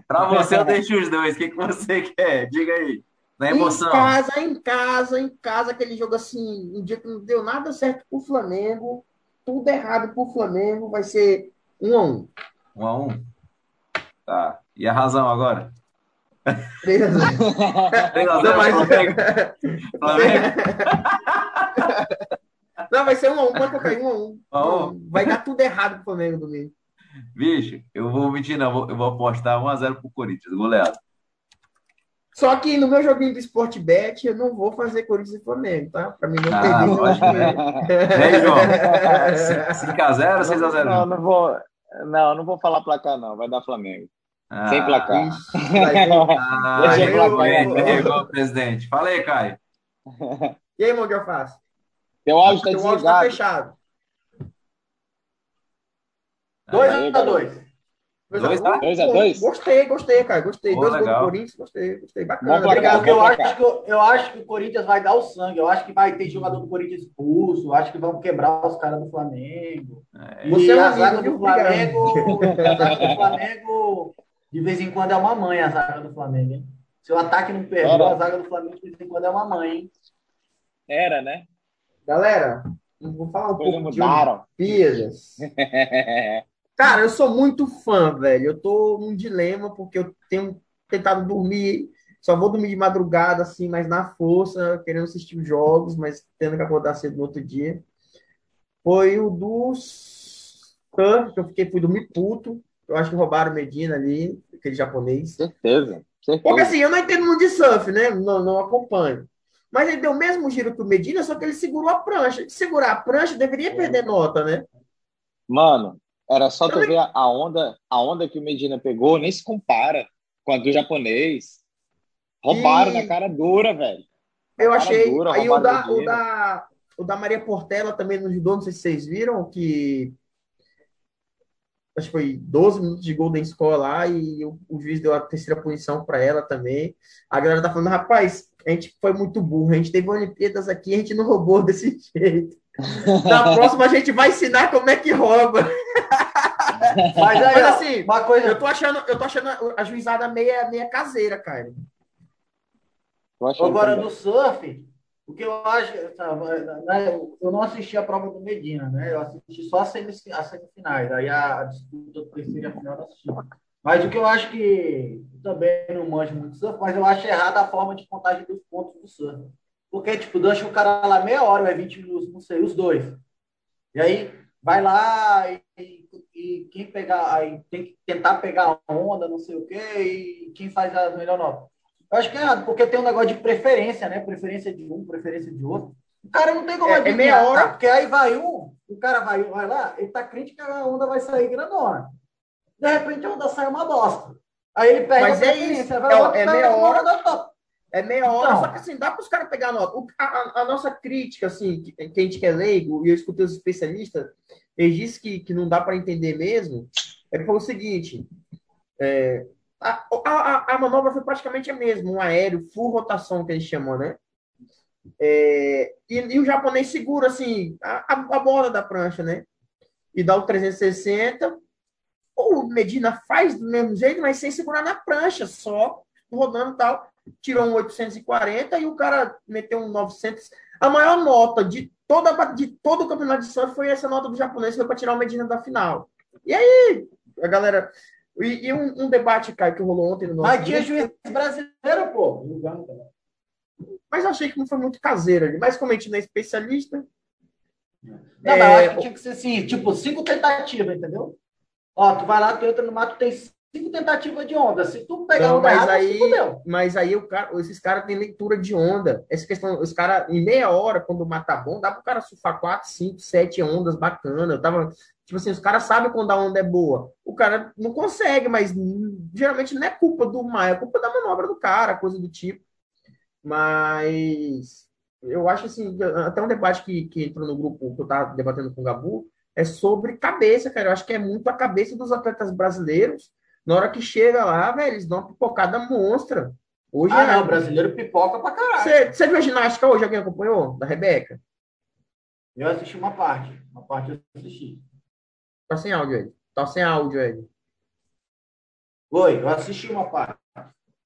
Pra você, eu deixo os dois. O que, que você quer? Diga aí. Na emoção. Em casa, em casa, em casa, aquele jogo assim, um dia que não deu nada certo pro Flamengo, tudo errado pro Flamengo, vai ser um a um. Um a um. Tá. E a razão agora? 3 a 0. 3x0 Não, mas- Flamengo. Flamengo. Não, vai ser um a um, pode colocar um a um. Um a um. Vai dar tudo errado pro Flamengo domingo. Bicho, eu vou mentir, não. Eu vou- Eu vou apostar 1x0 pro Corinthians. Goleado. Só que no meu joguinho do Sportbet eu não vou fazer Corinthians e Flamengo, tá? Pra mim não ah, perder Vem, João. 5x0 ou 6x0? Não, não vou, não, não vou falar placar, não. Vai dar Flamengo. Ah, Sem placar. Ixi, vai, ah, Deixa eu, placar. Eu, eu, eu, presidente. Fala aí, Caio. E aí, irmão, o que eu faço? Teu áudio tá Teu desligado. Teu áudio tá fechado. 2x2. 2x2? Gostei, gostei, cara. Gostei. 2 gols do Corinthians, gostei, gostei. Bacana. Bom, Obrigado. Porque eu, acho que, eu acho que o Corinthians vai dar o sangue. Eu acho que vai ter jogador do Corinthians expulso. Eu acho que vão quebrar os caras do Flamengo. É. E Você é a zaga do Flamengo. a zaga do Flamengo, de vez em quando, é uma mãe a zaga do Flamengo, hein? Se o ataque não perdeu, a zaga do Flamengo, de vez em quando, é uma mãe, hein? Era, né? Galera, vou falar um pouco mudaram. de Olimpíadas. Cara, eu sou muito fã, velho. Eu tô num dilema porque eu tenho tentado dormir, só vou dormir de madrugada, assim, mas na força, querendo assistir os jogos, mas tendo que acordar cedo no outro dia. Foi o dos Sun, que eu fiquei, fui dormir puto. Eu acho que roubaram o Medina ali, aquele japonês. Certeza, certeza. Porque assim, eu não entendo muito de surf, né? Não, não acompanho. Mas ele deu o mesmo giro que o Medina, só que ele segurou a prancha. Se segurar a prancha, deveria perder nota, né? Mano, era só tu ver a onda, a onda que o Medina pegou, nem se compara com a do japonês. Roubaram E- na cara dura, velho. Eu achei. dura, Aí o da, o, da, o da Maria Portela também no judô, não sei se vocês viram, que acho que foi 12 minutos de Golden Score lá e o, o juiz deu a terceira punição para ela também. A galera tá falando, rapaz, a gente foi muito burro, a gente teve Olimpíadas aqui, a gente não roubou desse jeito. Na próxima a gente vai ensinar como é que rouba. Mas aí, Mas assim, uma coisa. Eu tô achando, eu tô achando a- juizada meia, meia caseira, cara. Agora, também. no surf, o que eu acho. sabe, né, Eu não assisti a prova do Medina, né? Eu assisti só as semifinais. Aí a, disputa do terceiro e a final eu assisti. Mas o que eu acho que. eu também não manjo muito surf, mas eu acho errada a forma de contagem dos pontos do surf. Porque, tipo, deixa o cara lá meia hora, vai 20 minutos, não sei, os dois. E aí vai lá e, e quem pegar, aí tem que tentar pegar a onda, não sei o quê, e quem faz a melhor nota. Eu acho que é errado, porque tem um negócio de preferência, né? Preferência de um, preferência de outro. O cara não tem como É- é adivinhar, meia hora. tá? Porque aí vai um, o cara vai, vai lá, ele tá crente que a onda vai sair grandona. De repente a onda sai uma bosta. Aí ele perde Mas a é preferência. vai É- o outro é meia hora. onda top. É meia hora, Então. só que assim, dá para os caras pegar a nota. O- a, a- nossa crítica, assim, que, que a gente que é leigo, e eu escutei os especialistas, eles dizem que, que não dá para entender mesmo, é que foi o seguinte, é, a, a, a- manobra foi praticamente a mesma, um aéreo, full rotação, que eles chamam, né? É, e, e o japonês segura, assim, a, a, borda da prancha, né? E dá o 360, o Medina faz do mesmo jeito, mas sem segurar na prancha, só rodando e tal tirou um 840 e o cara meteu um 900. A maior nota de, toda, de todo o campeonato de surf foi essa nota do japonês, foi para tirar o Medina da final. E aí, a galera. E, e um, um debate, Caio, que rolou ontem no nosso. Mas tinha juiz brasileiro, pô. mas achei que não foi muito caseiro ali. Mas como a gente não é especialista. Não, É, mas eu acho que tinha que ser assim, tipo, cinco tentativas, entendeu? Ó, tu vai lá, tu entra no mato, tem cinco tentativas de onda. Se tu pegar Não, uma mas errada, aí- fudeu. Mas aí o cara, esses caras têm leitura de onda. Essa questão, os caras, em meia hora, quando o mar tá bom, dá pro cara surfar 4, 5, 7 ondas bacana. Eu tava. Tipo assim, os caras sabem quando a onda é boa. O cara não consegue, mas geralmente não é culpa do mar, é culpa da manobra do cara, coisa do tipo. Mas eu acho assim, até um debate que, que entrou no grupo que eu tava debatendo com o Gabu, é sobre cabeça, cara. Eu acho que é muito a cabeça dos atletas brasileiros. Na hora que chega lá, velho, eles dão uma pipocada monstra. Hoje Ah, é- não, brasileiro pipoca pra caralho. Você, viu a ginástica hoje? Alguém acompanhou? Da Rebeca? Eu assisti uma parte. Uma parte eu assisti. Tá sem áudio aí. Tá sem áudio aí. Oi, eu assisti uma parte.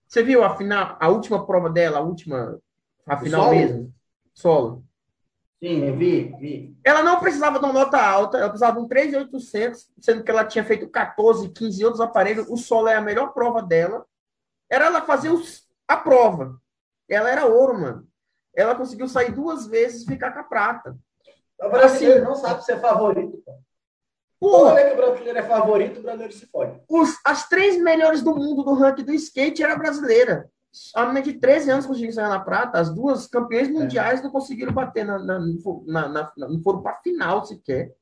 Você viu a final, a última prova dela, a última, a final solo? mesmo? Solo. Sim, vi, vi. Ela não precisava de uma nota alta, ela precisava de um 3.800, sendo que ela tinha feito 14, 15 outros aparelhos. O solo é a melhor prova dela. Era ela fazer os- a prova. Ela era ouro, mano. Ela conseguiu sair duas vezes e ficar com a prata. O brasileiro Assim. não sabe ser favorito. pô. Pô, Toda vez que o brasileiro é favorito, o brasileiro se fode. os- as três melhores do mundo do ranking do skate era brasileira. A menina de 13 anos conseguiu sair na prata. As duas campeãs mundiais não conseguiram bater na, na, na, na- não foram para final sequer.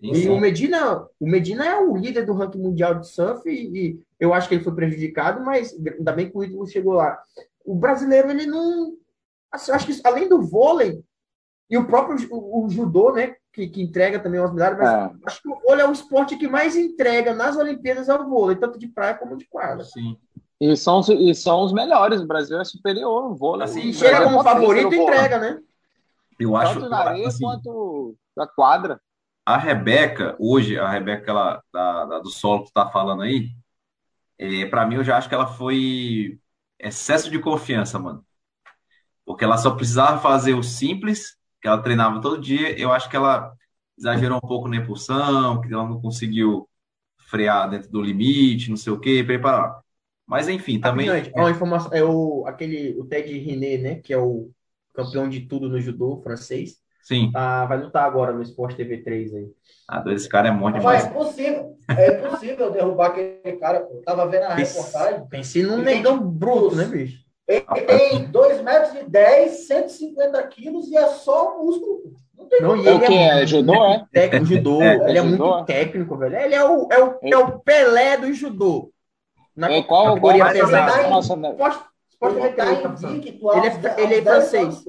Sim, E sim. o Medina, o Medina é o líder do ranking mundial de surf e, e eu acho que ele foi prejudicado, mas ainda bem que o ídolo chegou lá. O brasileiro, ele não. assim, acho que além do vôlei e o próprio o, o judô, né, que, que entrega também umas medalhas, mas É. acho que o vôlei é o esporte que mais entrega nas Olimpíadas é o vôlei, tanto de praia como de quadra. Sim. E são, os- e são os melhores. O Brasil é superior vôlei. Assim, O E Brasil chega é como favorito e entrega, né? Eu acho Tanto na areia assim, quanto na quadra. a Rebeca, hoje, a Rebeca ela, da, da- do solo que tu tá falando aí, é, para mim eu já acho que ela foi excesso de confiança, mano. Porque ela só precisava fazer o simples, que ela treinava todo dia. Eu acho que ela exagerou um pouco na impulsão, que ela não conseguiu frear dentro do limite, não sei o quê, preparar. Mas enfim, também. Ó, uma informação, é o, aquele, o Ted René, né, que é o campeão de tudo no judô francês. Sim. Tá, vai lutar agora no Sport TV 3 aí. Ah, esse cara é monte Mas demais. é impossível. É impossível derrubar aquele cara, pô. Eu tava vendo a reportagem. Pense num Ele negão bruto, né, bicho? Ele tem 2 metros e 10, 150 quilos e é só músculo. pô. Não tem Não, e É o ele que? é É judô, é? técnico, judô. É, ele é é muito judô? técnico, velho. Ele é o, é o, é o Pelé do judô. Na É, qual, qual categoria a pesada. Sport Ele TV tá 3, tá em passando. invicto há Ele é uns fr- dez- ele é francês.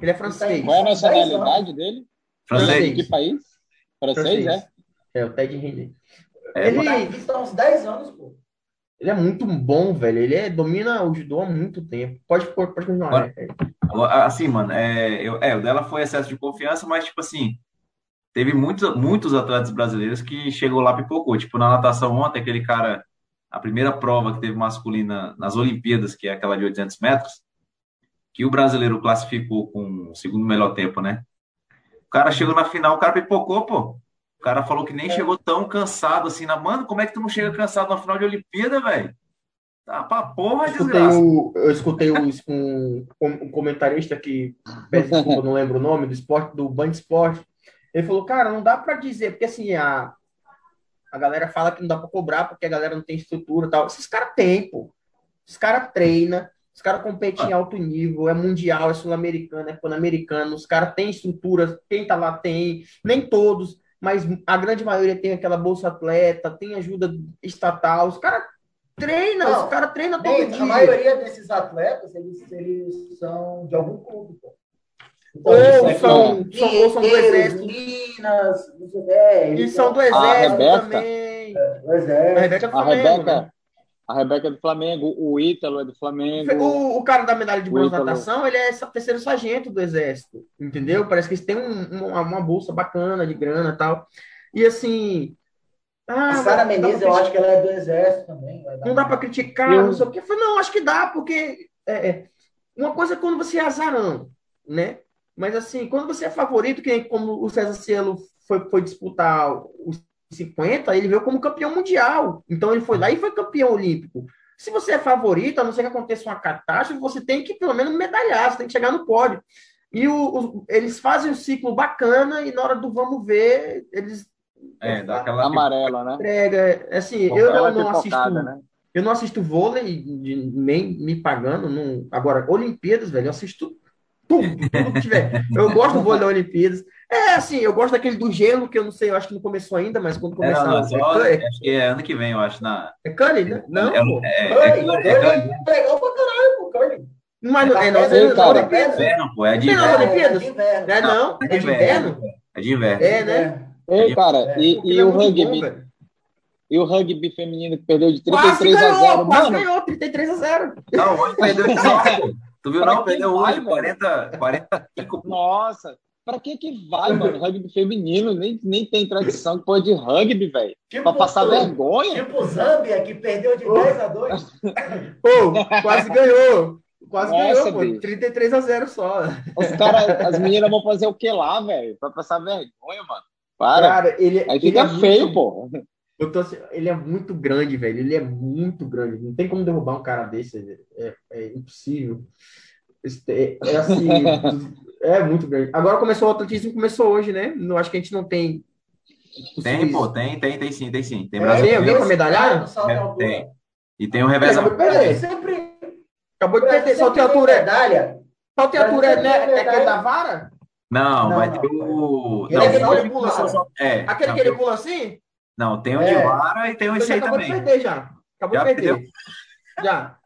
Ele é francês. Qual é a Dez nacionalidade dele? Francês. De que país? Francês, é? É, o Ted Henry. É, ele, Ele tá há uns 10 anos, pô. ele é muito bom, velho. Ele é- domina o judô há muito tempo. Pode, pode continuar, Agora- né? Agora, Assim, mano, é, eu, é, o dela foi excesso de confiança, mas, tipo assim, teve muitos, muitos atletas brasileiros que chegou lá e pipocou. Tipo, na natação ontem, aquele cara, a primeira prova que teve masculina nas Olimpíadas, que é aquela de 800 metros, que o brasileiro classificou com o segundo melhor tempo, né? O cara chegou na final, o cara pipocou, pô. O cara falou que nem chegou tão cansado assim, na mano, como é que tu não chega cansado na final de Olimpíada, velho? Tá pra porra, Eu escutei, desgraça. o, eu escutei o, um, um comentarista que, peço desculpa, não lembro o nome, do esporte, do Band Esporte. Ele falou, cara, não dá pra dizer, porque assim, a, a galera fala que não dá pra cobrar porque a galera não tem estrutura e tal. Esses caras têm, pô. Esses caras treinam, os caras competem em alto nível, é mundial, é sul-americano, é pan-americano, os caras têm estrutura, quem tá lá tem, nem todos, mas a grande maioria tem aquela bolsa atleta, tem ajuda estatal, os caras treinam, os caras treinam todo dia. a maioria desses atletas, eles, eles são de algum clube, pô. Então, Ou são, são, ou são do exército, Minas, que, é, e são do A exército Rebeca? também. do A. Rebeca é do A Flamengo, Rebeca, né? a Rebeca é do Flamengo, o Ítalo é do Flamengo. O, o cara da medalha de bronze natação, ele é terceiro sargento do exército, entendeu? Parece que eles têm um- uma, uma bolsa bacana de grana e tal. E assim. Ah, A Sara Menezes, eu acho que ela é do exército também. não dá para criticar, Eu- não sei o quê. Eu falei, não, acho que dá, porque é, é, uma coisa é quando você é azarão, né? Mas assim, quando você é favorito, que como o César Cielo foi, foi disputar os 50, ele veio como campeão mundial. Então ele foi lá e foi campeão olímpico. Se você é favorito, a não ser que aconteça uma catástrofe, você tem que pelo menos medalhar, você tem que chegar no pódio. E o- o- eles fazem um ciclo bacana e na hora do vamos ver, eles É, dá aquela. Amarela, né? entregam. Assim, eu Aquela não, assisto pipocada, né? eu não assisto vôlei, nem me pagando. Não... Agora, Olimpíadas, velho, eu assisto tudo, tudo que tiver. Eu gosto do vôlei da Olimpíadas. É assim, eu gosto daquele do gelo, que eu não sei, eu acho que não começou ainda, mas quando É, não, começar. não, só, é, acho que é ano que vem, eu acho. Na, é curling, né? Não, é, pô. é, é, Curling, é, é, é legal pra caralho, pô, curling. Mas não é, não, é cara. Olimpíadas. inverno, pô, é de Não, inverno. Olimpíadas? É de inverno. Não é não? É de inverno? É de inverno. É, né? Ei, cara, É, e, Porque e é o bom, rugby? E o rugby feminino que perdeu de Quase 33 a ganhou, 0. quase Mano, ganhou, 33 a 0. Não, hoje perdeu de sorte, pô. Tu viu, Pra não? Perdeu vai, hoje, velho? 40, 45. pô. nossa, pra que que vai, mano? Rugby feminino nem, nem tem tradição que pôr de rugby, velho. Tipo, Pra passar tu- vergonha. Tipo Zâmbia, que perdeu de 10 a 2. Pô, quase ganhou. Quase Nossa, ganhou, pô. bicho. 33 a 0 só. Os cara, as meninas vão fazer o que lá, velho? Pra passar vergonha, mano. Para. Cara, ele, Aí ele fica é feio, muito- pô. Eu tô, assim, ele é muito grande, velho. Ele é muito grande. Não tem como derrubar um cara desse. É, é impossível. É, é assim. é muito grande. Agora começou o atletismo, começou hoje, né? Não acho que a gente não tem. Tem, pô, tem, tem, tem sim, tem sim. Tem É, Brasil. tem alguém pra medalhar? É, altura. tem. E tem o Ele revezamento. acabou de perder. Sempre, Acabou de perder. em tem altura. é- medalha. Salto em altura é, né, é Brasil aquele da vara? Não, Não, vai não. ter o. Ele Não, é aquele salto que de pula. só- É, Aquele não, que ele tem- pula assim? Não, tem o É. de vara e tem o Você esse aí acabou de também. perder já. Acabou Já de perder. perdeu? Já.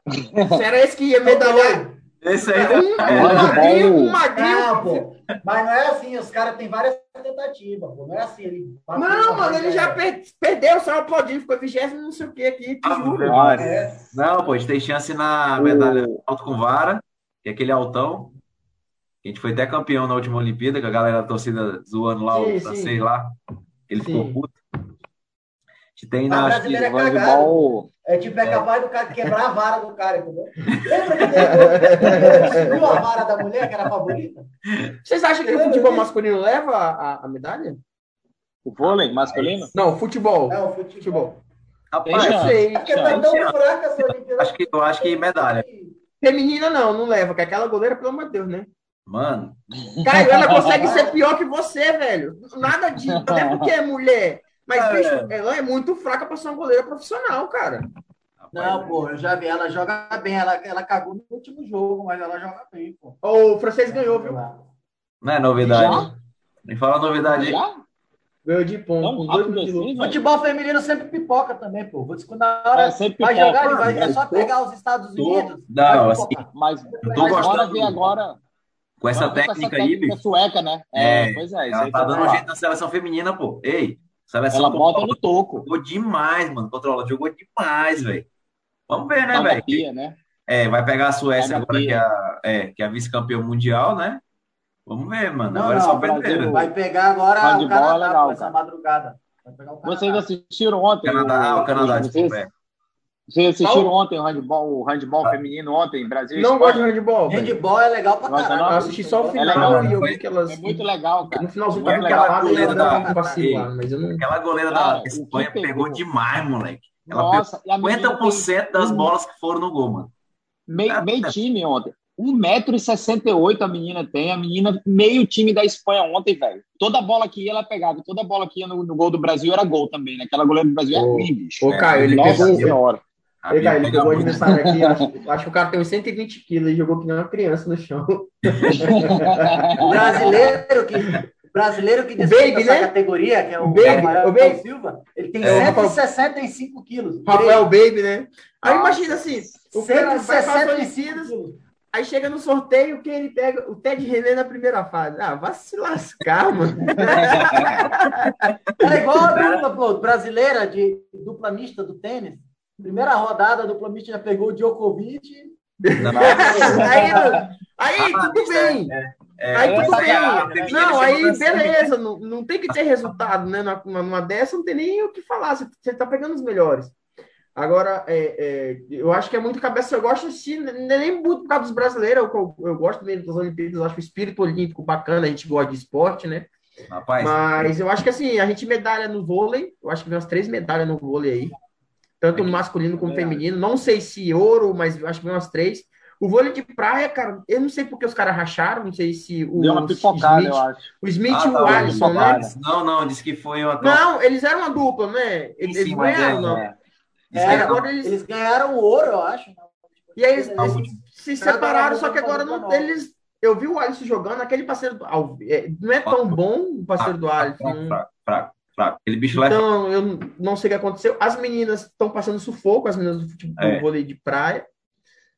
Se era esse que ia medalhar. Esse aí Um, um magrinho, um magrinho. Não, pô. Mas não é assim, os caras têm várias tentativas, pô. Não é assim, ele. Não, mano, ele já per- perdeu, saiu aplaudindo, ficou vigésimo, não sei o que aqui, Ah, Nossa. É. Não, pô, a gente tem chance na O- medalha alto com vara, que é aquele altão. A gente foi até campeão na última Olimpíada, que a galera da torcida zoando lá Sim, o sim. francês lá. Ele ficou Sim. puto. A gente tem na. brasileira é O cagado. handball, É tipo, é capaz do cara quebrar a vara do cara, entendeu? Lembra que ele destruiu a vara da mulher, que era a favorita? Vocês acham que o futebol masculino leva a, a medalha? o vôlei masculino? Não, futebol. É, o futebol. Futebol. Rapaz, Eu sei. É porque tá tão fraca essa Olimpíada. Acho que- eu acho que medalha. Feminina não, não leva, que aquela goleira, pelo amor de Deus, né? Mano, Caio, ela consegue ser pior que você, velho. Nada disso. Até porque é mulher. Mas, É. bicho, ela é muito fraca pra ser uma goleira profissional, cara. Não, pô, eu já vi, ela joga bem, ela, ela cagou no último jogo, mas ela joga bem, pô. O francês ganhou, viu? não é novidade. Me fala a novidade aí. Já? Ganhou de ponto. De assim? Futebol feminino sempre pipoca também, pô. Vou discutir na hora. É, sempre vai pipoca. jogar, ele vai, é só tô- pegar os Estados tô- Unidos. não, assim. Mas, tô mas gostando agora. Com essa técnica essa aí, técnica bicho. sueca, né? É, É, pois é, isso Ela aí tá eu dando um jeito na seleção feminina, pô. Ei, seleção Ela bota no toco. Jogou demais, mano. Contra a Holanda. Jogou demais, velho. Vamos ver, né, Paga velho? né? É, vai pegar a Suécia Paga agora, que é a, é, que é a vice-campeã mundial, né? Vamos ver, mano. Não, Agora é não, só o Brasil- pedreira. Vai pegar agora o Handball é Canadá legal, com essa madrugada. Vai pegar o Canadá. Vocês assistiram ontem? Canadá, o Canadá, vocês, desculpa. é. Vocês assistiram Qual? ontem o handball, o handball feminino ontem, Brasil e Não gosto de handball. Handball é legal pra caralho. não? Eu assisti só o É final legal, e eu foi- vi que elas. É muito legal, cara. No finalzinho tava e Goleira da- mas eu não. Aquela goleira Cara, da Espanha pegou? pegou demais, moleque. Ela Nossa, a menina tem 50% das bolas que foram no gol, mano. meio, meio time ontem. 1,68m a menina tem. A menina, meio time da Espanha ontem, velho. Toda bola que ia, ela pegava. Toda bola que ia no, no gol do Brasil era gol também, né? Aquela goleira do Brasil é Ô, ruim, bicho. Ô, Caio, ele Nossa pegou. senhora. A Ei, cara, ele Bia pegou o pega muito. adversário aqui, acho, acho que o cara tem uns 120 quilos e jogou que nem uma criança no chão. O brasileiro que, o brasileiro que O disputa Baby, essa né? categoria, que é o, O Baby, Rafael o Baby. Silva, ele tem É, o Rafael- 165 quilos. Rafael Baby, né? Aí imagina assim, o cara vai para 165 aí chega no sorteio, que ele pega o Ted René na primeira fase. Ah, vai se lascar, mano. É igual a dupla pô, brasileira de dupla mista do tênis. Primeira rodada, a dupla mista já pegou o Djokovic. aí, aí Ah, tudo bem. É, Aí é tudo sacanagem, bem. Não, aí beleza, não, não tem que ter resultado, né? Numa, numa dessa não tem nem o que falar, você, você tá pegando os melhores. Agora, é, é, eu acho que é muito cabeça, eu gosto assim, é nem muito por causa dos brasileiros, eu, eu gosto mesmo das Olimpíadas, eu acho o espírito olímpico bacana, a gente gosta de esporte, né? Rapaz, Mas eu acho que assim, a gente medalha no vôlei, eu acho que vem umas três medalhas no vôlei aí, tanto no masculino como Verdade. feminino, não sei se ouro, mas acho que vem umas três. O vôlei de praia, cara, eu não sei porque os caras racharam, não sei se o Deu uma pipocada, Smith, eu acho. o Smith Ah, e o tá, Alisson, né? não, não, disse que foi uma Não, eles eram uma dupla, né? Eles, Sim, eles ganharam, é, não. É. disse É, agora eles, Eles ganharam ouro, eu acho. e aí eles, Eles- eles se separaram, só que agora não, eles. Eu vi o Alisson jogando, aquele parceiro do. é, Não é tão bom o parceiro do fraco, Alisson. fraco, fraco, fraco. Aquele bicho lá é Então, eu não sei o que aconteceu. As meninas estão passando sufoco, as meninas do futebol É. do vôlei de praia.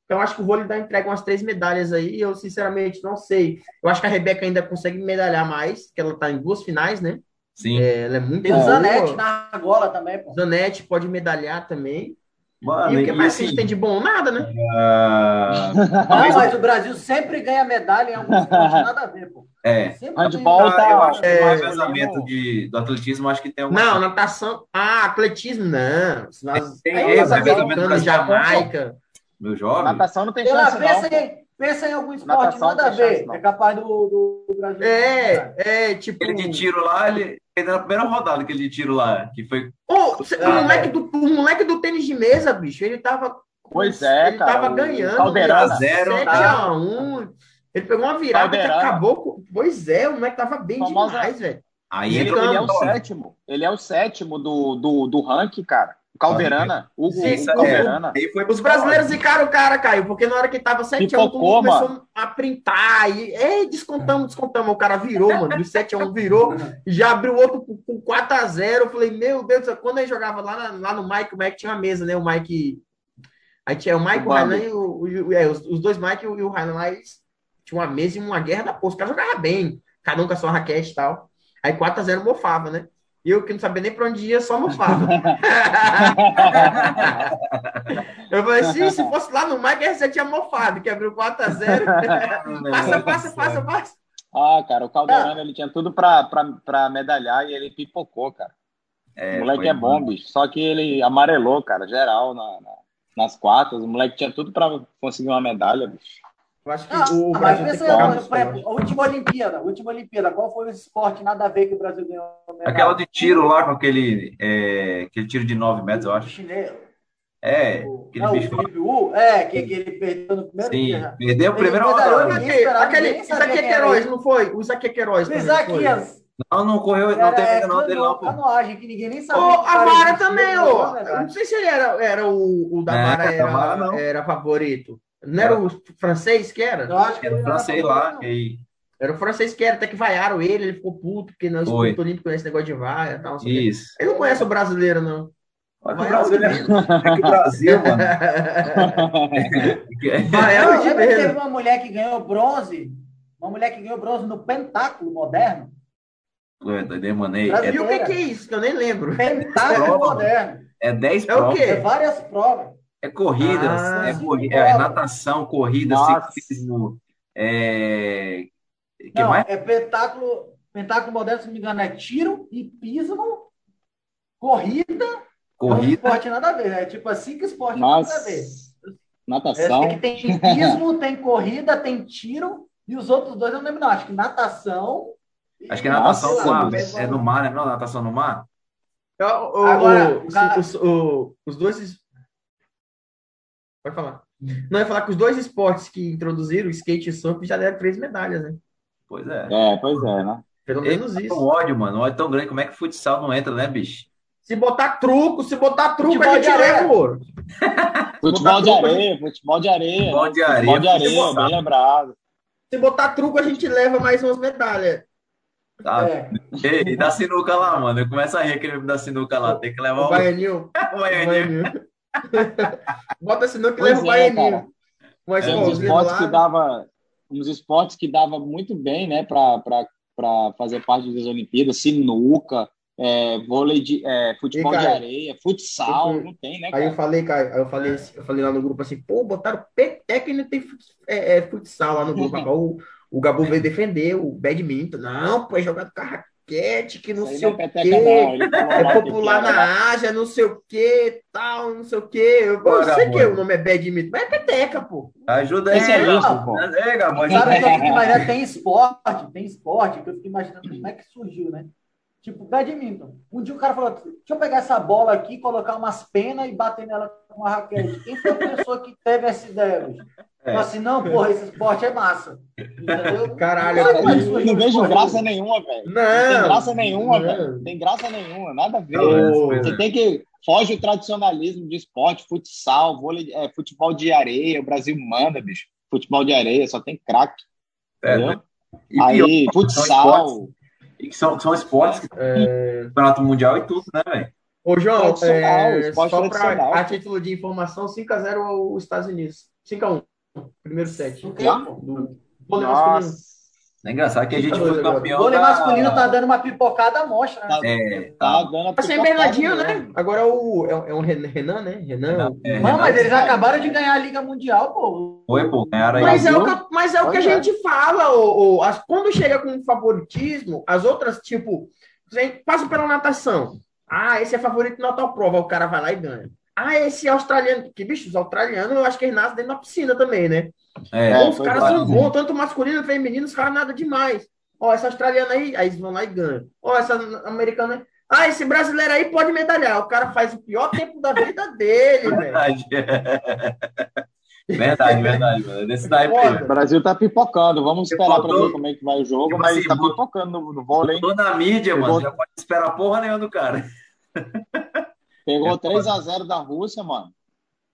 Então, acho que o vôlei dá entrega umas três medalhas aí. Eu, sinceramente, não sei. Eu acho que a Rebeca ainda consegue medalhar mais, que ela tá em duas finais, né? Sim. É, ela é muito Tem o boa. Zanetti na argola também, pô. Zanetti pode medalhar também. Mano, E o que mais que a assim, gente tem de bom? Nada, né? ah, Não, mas o Brasil sempre ganha medalha em algum esporte, nada a ver, pô. é, Sempre Handball tá- eu acho que É, o revezamento de, do atletismo, acho que tem alguma Não, natação. Ah, atletismo, não. Nós, Tem aí, erro, os revezamento. Jamaica. Meu jovem. Natação não tem chance, não. pensa, pô. Pensa em algum esporte, Natação nada a ver. chance. É capaz do, do Brasil. É, é, tipo. Aquele de tiro lá, ele ele na primeira rodada, aquele de tiro lá, que foi. Cê- o, É. moleque do, o moleque do tênis de mesa, bicho, ele tava. Pois é, ele cara, tava o ganhando. 7 tá? a 1 Ele pegou uma virada que Caldeirão. acabou com. Pois é, o moleque tava bem Famosa- demais, velho. Aí Ele, ele, ele é o Então, sétimo. Ele é o sétimo do, do, do ranking, cara. O Calderana. Hugo, Sim, Hugo é. Calderana. aí foi Os brasileiros zicaram o cara, Caio, porque na hora que tava 7 a 1 todo Pipocou, mundo começou a printar. E, ei, descontamos, descontamos. O cara virou, mano. Do 7 a 1 virou. e Já abriu outro com- com 4 a 0 Eu falei, meu Deus do céu. Quando gente jogava lá, na- lá no Mike, o Mike tinha uma mesa, né? O Mike. Aí tinha o Mike, O o Bambi. e o. o- é, os, os dois Mike e o, e o Rainan lá, eles tinham uma mesa e uma guerra da porra. Os caras jogavam bem, cada um com a sua raquete e tal. Aí 4 a 0 mofava, né? E eu que não sabia nem pra onde ia, só mofava. eu falei, se, se fosse lá no Mike, você tinha mofado, que abriu 4 a 0 Passa, passa, passa, passa. Ah, cara, o Calderano ele tinha tudo pra medalhar e ele pipocou, cara. É, o moleque é bom, bicho. Só que ele amarelou, cara, geral na, na- nas quartas. O moleque tinha tudo pra conseguir uma medalha, bicho. Eu acho que Ah, o mas Brasil tem que por exemplo, a última Olimpíada, a última Olimpíada, qual foi o esporte nada a ver que o Brasil ganhou? medalha? Aquela de tiro lá, com aquele, é, aquele tiro de 9 metros, eu O acho. chinês. É, O, aquele não, o bicho. Felipe Wu, é, que, que ele perdeu no primeiro dia Sim, já. perdeu o primeiro ninguém Aquele, era Queiroz, não foi? O Isaquias Queiroz O também, não foi? Isaquias Não, não correu, não era teve é, não dele não, pô. canoagem, que ninguém nem sabia que o a Vara também, ô. medalha. não sei se ele era, era o, o da Não, Vara não. era, era favorito. Não era o francês que era? Eu acho que Era o francês lá, que Era o francês que era, até que vaiaram ele, ele ficou puto, porque não escutou nem conhece negócio de vaia e tal. o isso. Ele não conhece o brasileiro, não. Olha que o Brasil é, é que o Brasil, mano. Vaiar Não, de teve uma mulher que ganhou bronze? Uma mulher que ganhou bronze no pentáculo moderno. Doideira, mano. É. E o que, que é isso? Que eu nem lembro. Pentáculo moderno. é 10 É o provas. quê? É várias provas. É corrida, Ah, é, é natação, corrida, Nossa. ciclismo, é... que Não, mais? é pentáculo, pentáculo moderno, se não me engano, é tiro, hipismo, corrida, é um Corrida, esporte nada a ver. É tipo assim que esporte Nossa. nada a ver. É, Natação. tem que tem hipismo, tem corrida, tem tiro, e os outros dois eu não lembro, não. Acho que natação. acho que é natação Nossa, no mar, Deus. é no mar, né? Não, natação no mar? O- o- Agora, o- cara- os, o- os dois. Pode falar. Não, eu ia falar que os dois esportes que introduziram, o skate e surf, já deram três medalhas, né? Pois é. É, pois é, né? Pelo menos tá isso. com ódio, mano. Um ódio tão grande. Como é que futsal não entra, né, bicho? Se botar truco, se botar truco, Futebol a gente de areia. leva o ouro. Futebol de areia, futebol de areia. Futebol de areia, Futebol de areia, bem lembrado. Se botar truco, a gente leva mais umas medalhas. Tá? É. Ei, e da sinuca lá, mano. Eu começo a rir aquele da sinuca lá. Tem que levar O o baianinho. o O baianinho. Bota assim, não que Pois leva o é, cara. Mas, É, Uns esportes que dava, uns esportes que dava muito bem, né, para fazer parte das Olimpíadas, sinuca, é, vôlei de, é, futebol E, de cara, areia, futsal, eu não tem, né, Aí cara? eu falei, cara, aí eu falei, assim- eu falei lá no grupo assim, pô, botaram peteca e não tem é, é, futsal lá no grupo. O, o Gabu veio defender o badminton. Não, pô, é jogar com raquete, que não Isso sei não é o quê. falou É popular na Ásia, não sei o que, tal, não sei o que. Eu, eu sei que o nome é badminton, mas é peteca, pô. Ajuda aí, Especialista, Gabo. pô. É, Gabo, Sabe o que eu fico imaginando? Tem esporte, tem esporte, que eu fico imaginando como é que surgiu, né? Tipo, badminton. Um dia o cara falou, deixa eu pegar essa bola aqui, colocar umas penas e bater nela com uma raquete. Quem foi a pessoa que teve essa ideia, bicho? É. Assim, não, porra, esse esporte é massa. Entendeu? Caralho, Não sei como é eu- Não vejo graça nenhuma, velho. Não. Tem graça nenhuma, não. velho. Tem graça nenhuma, nada a ver. Ô, Você tem que. Foge o tradicionalismo de esporte, futsal, vôlei, é, futebol de areia. O Brasil manda, bicho. Futebol de areia, só tem craque. É, Entendeu? E pior, Aí, são futsal. esportes- e que são, são esportes que É, campeonato mundial e tudo, né, velho? Ô, João, é, esporte só para a título de informação, 5x0 os Estados Unidos. 5x1, primeiro set. Já? Do vôlei masculino. É engraçado que a gente Tá foi agora. O campeão vôlei da... masculino tá dando uma pipocada mostra, né? Tá, É, tá tá. dando a Tá sem Bernardinho, né? Agora é o, é, é um Ren- Renan, né? Renan. É, Não, mas eles acabaram de ganhar a Liga Mundial, pô. Foi, pô, ganharam. Mas é, o que, mas é o que a é. gente fala, ô, ô, as- quando chega com favoritismo, as outras, tipo, passa pela natação. Ah, esse é favorito na tal prova, o cara vai lá e ganha. Ah, esse é australiano, que bicho, os australianos, eu acho que eles nascem dentro da piscina também, né? É, É, os caras claro. são bons, tanto masculino quanto feminino, os caras nada demais. Ó, essa australiana aí, aí eles vão lá e ganham. Ó, essa americana aí. Ah, esse brasileiro aí pode medalhar. O cara faz o pior tempo da vida dele, velho. verdade. verdade, verdade, mano. Daí, Foda. O Brasil tá pipocando. Vamos esperar para Botou- ver como é que vai o jogo, Tipo mas assim, tá pipocando no, no vôlei. hein? Tô na mídia, mano. Pegou- Já pode esperar porra nenhuma do cara. Pegou É 3x0 da Rússia, mano.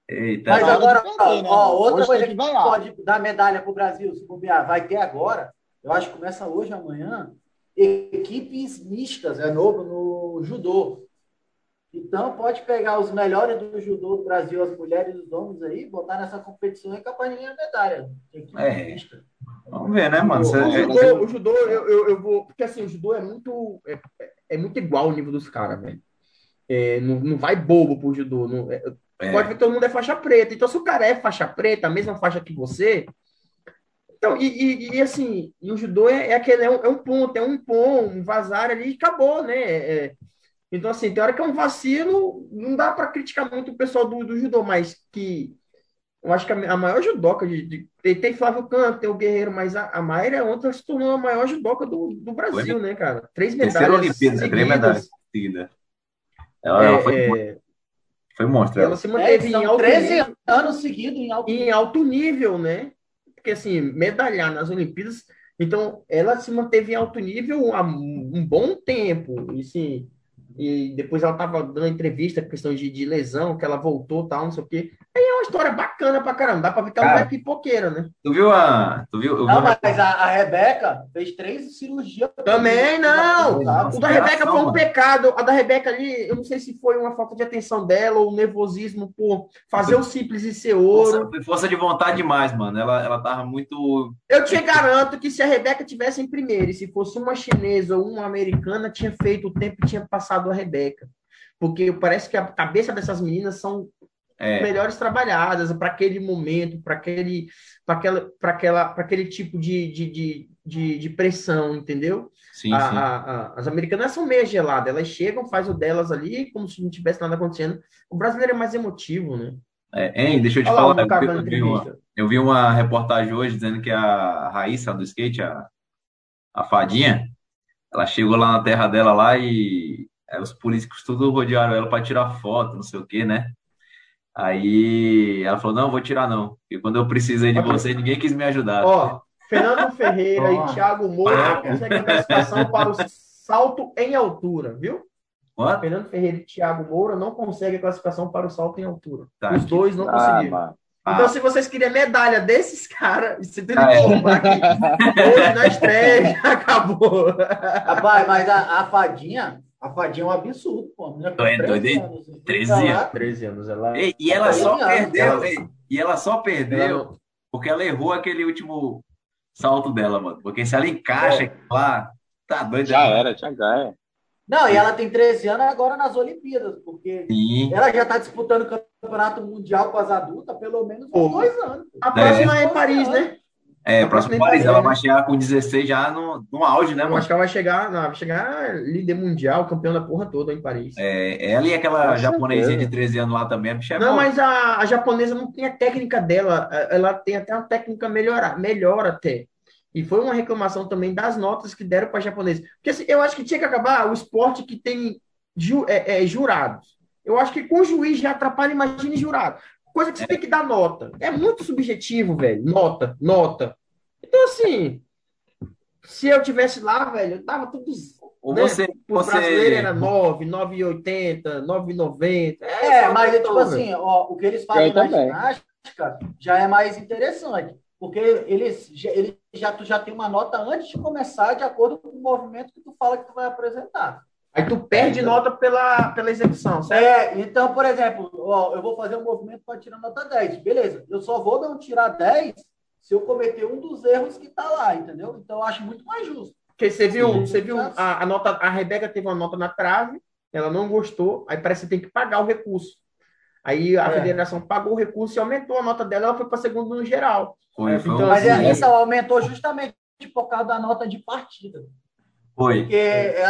Eita. Mas agora, perder, né? ó, outra coisa que que pode dar medalha pro Brasil, se bobear, vai ter agora. Eu acho que começa hoje, amanhã. Equipes mistas, é novo no judô. Então, pode pegar os melhores do judô do Brasil, as mulheres e os homens aí, botar nessa competição e capaz de ganhar medalha. Equipe É. mista. Vamos ver, né, mano? O, o é- judô, o judô eu, eu, eu vou. Porque assim, o judô é muito. É, é muito igual o nível dos caras, velho. É, não, não vai bobo pro judô. Não, é, é, Pode ver que todo mundo é faixa preta. Então, se o cara é faixa preta, a mesma faixa que você. Então, e, e- e, assim, e o judô é, é aquele, é um, é um ponto, é um pom, um vazar ali e acabou, né? É- então, assim, tem hora que é um vacilo, não dá para criticar muito o pessoal do, do judô, mas que eu acho que a, maior judoca de, de- tem, tem Flávio Canto, tem o Guerreiro, mas a, a Mayra ontem se tornou a maior judoca do, do Brasil, né, cara? Três Terceira medalhas Olimpíada, três medalhas Ela, ela foi, É, é, Foi monstro. Ela se manteve É, em alto 13 nível, anos seguidos em alto em alto nível, né? Porque assim, medalhar nas Olimpíadas, então ela se manteve em alto nível há um um bom tempo. E, assim, e depois ela estava dando entrevista, questão de, de lesão, que ela voltou, tal, não sei o quê. Aí é uma história bacana pra caramba. Dá pra ver que ela é pipoqueira, né? Tu viu a. Tu viu, eu vi Não, uma- mas a, a Rebeca fez três cirurgias. Também não. O da Rebeca foi um mano. pecado. A da Rebeca ali, eu não sei se foi uma falta de atenção dela ou um nervosismo por fazer o simples e ser ouro. Força, foi força de vontade demais, mano. Ela, ela tava muito. Eu te garanto que se a Rebeca tivesse em primeiro e se fosse uma chinesa ou uma americana, tinha feito o tempo e tinha passado a Rebeca. Porque parece que a cabeça dessas meninas são É, melhores trabalhadas para aquele momento, para aquele, aquela, aquela, aquele tipo de, de, de, de, de pressão, entendeu? sim, A- sim. a- a- as americanas são meio geladas, elas chegam, faz o delas ali, como se não tivesse nada acontecendo. O brasileiro é mais emotivo, né? É, hein, deixa eu te Olha falar. eu, dando vi uma, eu vi uma reportagem hoje dizendo que a Raíssa do skate, a, a fadinha, ela chegou lá na terra dela lá e aí os políticos tudo rodearam ela para tirar foto, não sei o quê, né? Aí ela falou: Não, vou tirar não. E quando eu precisei de você, ninguém quis me ajudar. Ó, Fernando Ferreira e Thiago Moura não conseguem classificação para o salto em altura, viu? Quanto? Fernando Ferreira e Thiago Moura não conseguem classificação para o salto em altura. Tá, Os que- dois não Ah, conseguiram. mano. Então, Ah. se vocês queriam medalha desses caras, se tudo Ah, é. informar aqui, hoje na estreia acabou. Rapaz, mas a, a fadinha, a fadinha é um absurdo, pô. A menina com É 13 doido, hein? anos, você 13 fica lá, 13 anos, ela. Ei, e ela só Ela- perdeu, ela- e ela só perdeu ela- porque ela errou aquele último salto dela, mano. Porque se ela encaixa É. lá, tá doido. Já era, já ganha. Não, e ela tem 13 anos agora nas Olimpíadas, porque Sim. ela já está disputando o campeonato mundial com as adultas pelo menos uns Pô. dois anos. A próxima é em Paris, né? É, A próximo próxima Paris, é ela né? vai chegar com 16 já no, no auge, né, Eu mano? acho que ela vai chegar, não, vai chegar líder mundial, campeão da porra toda em Paris. É, ela e aquela japonesinha de 13 anos lá também, a é Não, boa. mas a, a japonesa não tem a técnica dela, a- ela tem até uma técnica melhor, melhor até. E foi uma reclamação também das notas que deram para a japonesa. Porque assim, eu acho que tinha que acabar o esporte que tem ju- é, é, jurados. Eu acho que com o juiz já atrapalha, imagine jurado. Coisa que você tem que dar nota. É muito subjetivo, velho. Nota, nota. Então, assim, se eu tivesse lá, velho, eu dava tudo. Ou né? você, você, era 9, 9,80, 9,90. É, só mas uma tipo assim, ó, o que eles fazem Eu na também. ginástica já é mais interessante. Porque eles, já- eles já, tu já tem uma nota antes de começar, de acordo com o movimento que tu fala que tu vai apresentar. Aí tu perde nota pela, pela execução, certo? É, então, por exemplo, ó, eu vou fazer um movimento para tirar nota 10. Beleza, eu só vou não tirar 10 se eu cometer um dos erros que tá lá, entendeu? Então, eu acho muito mais justo. Porque você viu, Sim. você viu a, a nota, a Rebeca teve uma nota na trave, ela não gostou, aí parece que tem que pagar o recurso. Aí a É. federação pagou o recurso e aumentou a nota dela, ela foi para segundo no geral. foi, Então, Mas assim, é, então aumentou justamente por causa da nota de partida. Foi. Porque é,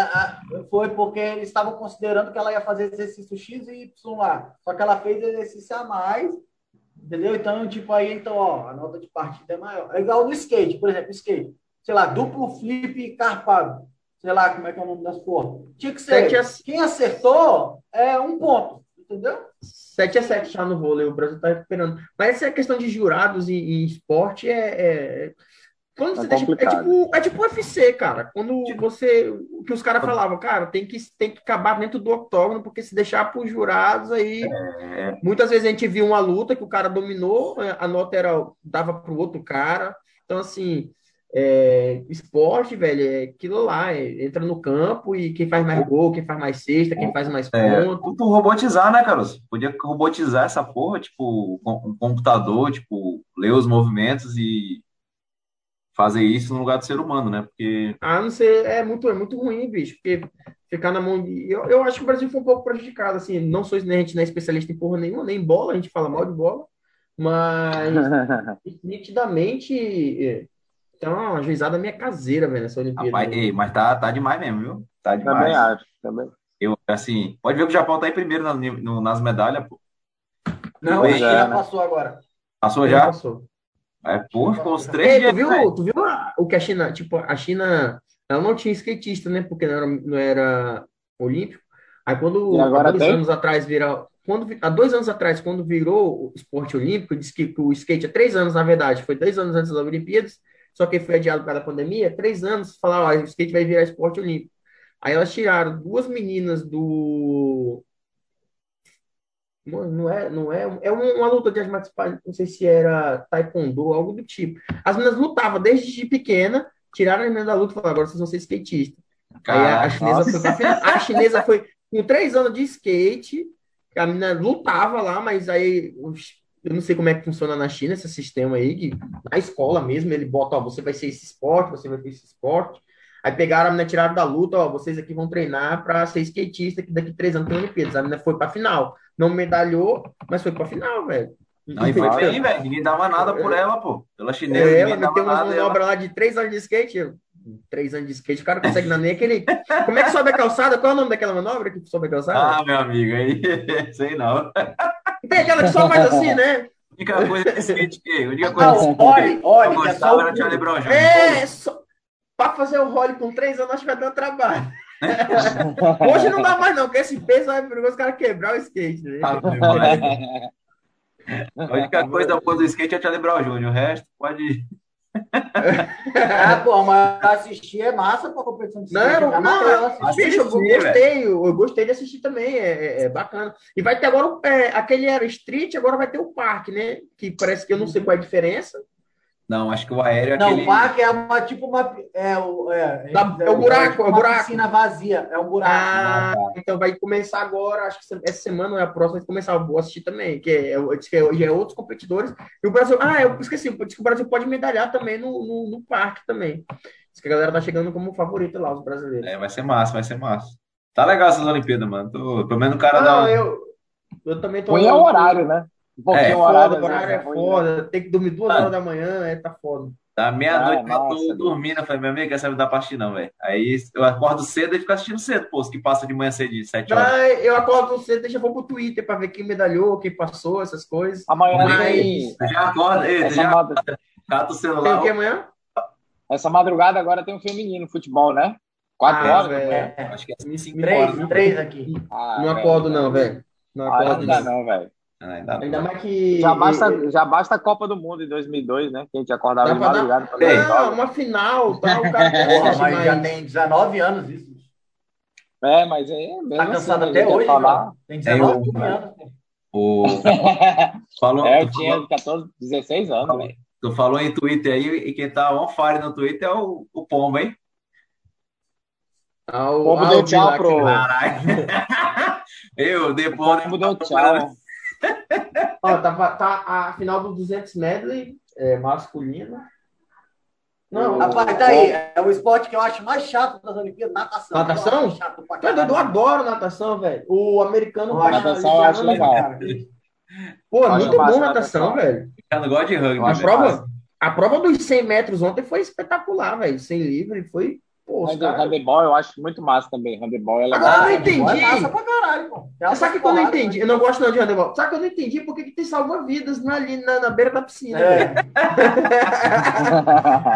foi porque eles estavam considerando que ela ia fazer exercício X e Y lá. Só que ela fez exercício a mais. Entendeu? Então, tipo, aí, então, ó, a nota de partida é maior. É igual no skate, por exemplo, skate. Sei lá, duplo flip carpado. Sei lá como é que é o nome das porras. Tinha que ser. A- Quem acertou é um ponto. Entendeu? 7 a 7 já no vôlei, o Brasil tá recuperando. Mas essa questão de jurados em, em esporte é, é- Quando você É deixa. É tipo, é tipo UFC, cara. Quando você. O que os caras falavam, cara, tem que, tem que acabar dentro do octógono, porque se deixar para os jurados aí. É, Muitas vezes a gente viu uma luta que o cara dominou, a nota era dava para o outro cara. Então, assim, é, esporte, velho, é aquilo lá, é, entra no campo e quem faz mais gol, quem faz mais cesta, quem faz mais É, ponto. tu robotizar, né, Carlos? Podia robotizar essa porra, tipo, com um computador, tipo, ler os movimentos e fazer isso no lugar do ser humano, né? Porque Ah, não sei, é muito, é muito ruim, bicho, porque ficar na mão de. Eu, eu acho que o Brasil foi um pouco prejudicado, assim, não sou, né, a gente não é especialista em porra nenhuma, nem bola, a gente fala mal de bola, mas nitidamente. é, Então, uma juizada minha caseira, velho, nessa Olimpíada. Rapaz, ei, mas tá, tá demais mesmo, viu? Tá Também demais. acho. Também. Eu, assim, pode ver que o Japão tá em primeiro na- no- nas medalhas, pô. Não, a é, China né? passou agora. Passou Já já? passou. É, pô, ficou uns três Ei, dias, tu viu, velho. tu viu a- o que a China, tipo, a China, ela não tinha skatista, né? Porque não era, não era olímpico. Aí quando, há dois tem? anos atrás vira, quando, há dois anos atrás, quando virou o esporte olímpico, disse que o skate, há três anos, na verdade, foi dois anos antes das Olimpíadas, só que foi adiado por causa da pandemia, três anos, falaram, ó, o skate vai virar esporte olímpico. Aí elas tiraram duas meninas do. Não é, não é, é uma luta de artes não sei se era taekwondo, algo do tipo. As meninas lutavam desde pequena, tiraram as meninas da luta e falaram, agora vocês vão ser skatistas. Aí a, a chinesa foi a chinesa foi com três anos de skate, a menina lutava lá, mas aí eu não sei como é que funciona na China esse sistema aí, que na escola mesmo ele bota, ó, você vai ser esse esporte, você vai ter esse esporte. Aí pegaram a menina, tiraram da luta, ó, vocês aqui vão treinar para ser skatista, que daqui três anos tem Olimpíadas. A menina foi para final. Não medalhou, mas foi para final, velho. Não, e foi bem, velho. Ninguém dava nada por ela, pô. Pela chinesa. É, ela meteu uma manobra lá de três anos de skate. Três anos de skate, o cara consegue não nem aquele. Como é que sobe a calçada? Qual é o nome daquela manobra que sobe a calçada? Ah, meu amigo, aí sei não. Tem aquela que só faz assim, né? A única coisa de skate que. A única coisa de skate. Olha, olha, eu gostava era Jr. É, só... para fazer o role com três anos, acho que vai dar trabalho. Hoje não dá mais, não, porque esse peso é perigoso os caras quebrar o skate. Né? Ah, a única coisa boa do skate é Charlie Brown Jr. O resto pode ah, pô, mas assistir é massa pra competição de Não, não, não bicho, eu gostei, eu gostei de assistir também, é, é, é bacana. E vai ter agora, é, aquele era street, agora vai ter o parque, né? Que parece que eu não sei qual é a diferença. Não, acho que o aéreo é Não, aquele... o parque é uma, tipo uma... É, o, é, da, é, o buraco, é, o buraco. piscina vazia, é um buraco. Ah, então vai começar agora, acho que essa semana ou é a próxima, vai começar, eu vou assistir também, que é, que é, é outros competidores. E o Brasil... Ah, eu esqueci, disse que o Brasil pode medalhar também no, no, no parque também. Diz que a galera tá chegando como favorito lá, os brasileiros. É, vai ser massa, vai ser massa. Tá legal essas Olimpíadas, mano. Tô, pelo menos o cara Não, dá... eu, eu também tô... Põe o horário, né? Um pouquinho é, horário, foda, horário é foda, tem que dormir duas ah. horas da manhã, é, tá foda. Da meia-noite ah, eu tô dormindo. Eu falei, meu amigo, essa me dá partir não, velho. Aí eu acordo cedo e fico assistindo cedo, pô, que passa de manhã cedo, de 7 horas. Ah, eu acordo cedo e já vou pro Twitter pra ver quem medalhou, quem passou, essas coisas. Amanhã Mas... tem. Já acorda, ei, já mad... cata o celular. Tem o que amanhã? Essa madrugada agora tem um feminino futebol, né? Quatro ah, horas, né? Acho que é 5 Três, três aqui. Ah, não acordo, não, velho. Não acordo, ah, não, não velho. Ainda, ainda mais que. Já basta, já basta a Copa do Mundo em 2002, né? Que a gente acordava de madrugada. Dar... Não, uma final, tá? O cara Porra, mas já tem 19 anos isso. É, mas é. Tá cansado assim, até hoje, falar. Tem 19 é, anos. O... falou, é, eu tinha 14, 16 anos, velho. Tu falou em Twitter aí, e quem tá on fire no Twitter é o, o Pombo, hein? Ah, o Pombo deu tchau pro. Caralho. eu, depois. O Pombo deu tchau. Ó, tá, tá a final do 200 medley é, masculina. Não, rapaz, tá aí. É o esporte que eu acho mais chato das Olimpíadas, natação. Natação? Eu, chato pra eu adoro natação, velho. O americano. Eu natação eu acho legal. Pô, é muito bom natação, velho. Eu não gosto de rugby. A prova, a prova dos 100 metros ontem foi espetacular, velho. Sem livre, foi Pô, Mas cara... handebol eu acho muito massa também. Handebol é legal. Agora eu não entendi. É massa pra caralho, pô. É Sabe que quando eu entendi? Né? Eu não gosto não de handebol. Sabe que eu não entendi por que, que tem salva-vidas ali na, na, beira da piscina, é.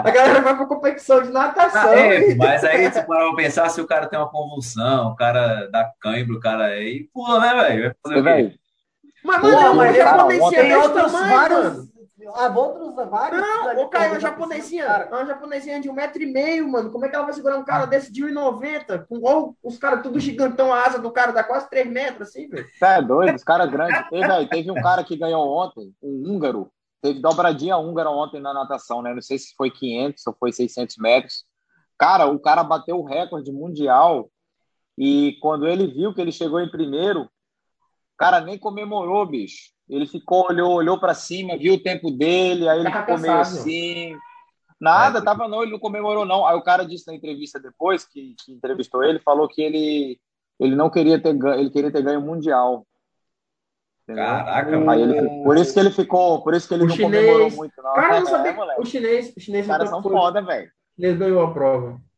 a galera vai pra competição de natação. Ah, é, mas aí, se parar pra pensar, se o cara tem uma convulsão, o cara dá cãibro, o cara aí, pula, né, velho? Vai fazer o quê? Mas, mano, mas já tem outros vários ah, outros vários. Não, o Caio, é uma japonesinha. É uma japonesinha de um metro e meio, mano. Como é que ela vai segurar um cara desse de 1,90? Com igual os caras tudo gigantão, a asa do cara dá quase 3 metros, assim, velho. É doido, os caras grandes. Teve, teve um cara que ganhou ontem, um húngaro. Teve dobradinha húngara ontem na natação, né? Não sei se foi 500 ou foi 600 metros. Cara, o cara bateu o recorde mundial e quando ele viu que ele chegou em primeiro, o cara nem comemorou, bicho. Ele ficou, olhou, olhou para cima, viu o tempo dele, aí ele tá ficou meio assim. Nada, é. tava não, ele não comemorou não. Aí o cara disse na entrevista depois que, que entrevistou ele, falou que ele ele não queria ter ganho, ele queria ter ganho mundial. Entendeu? Caraca, aí ele, por isso que ele ficou, por isso que ele o não chinês, comemorou muito não. Cara, não sabia, é, o chinês, o chinês Os caras são foi, foda, velho. Ele ganhou a prova.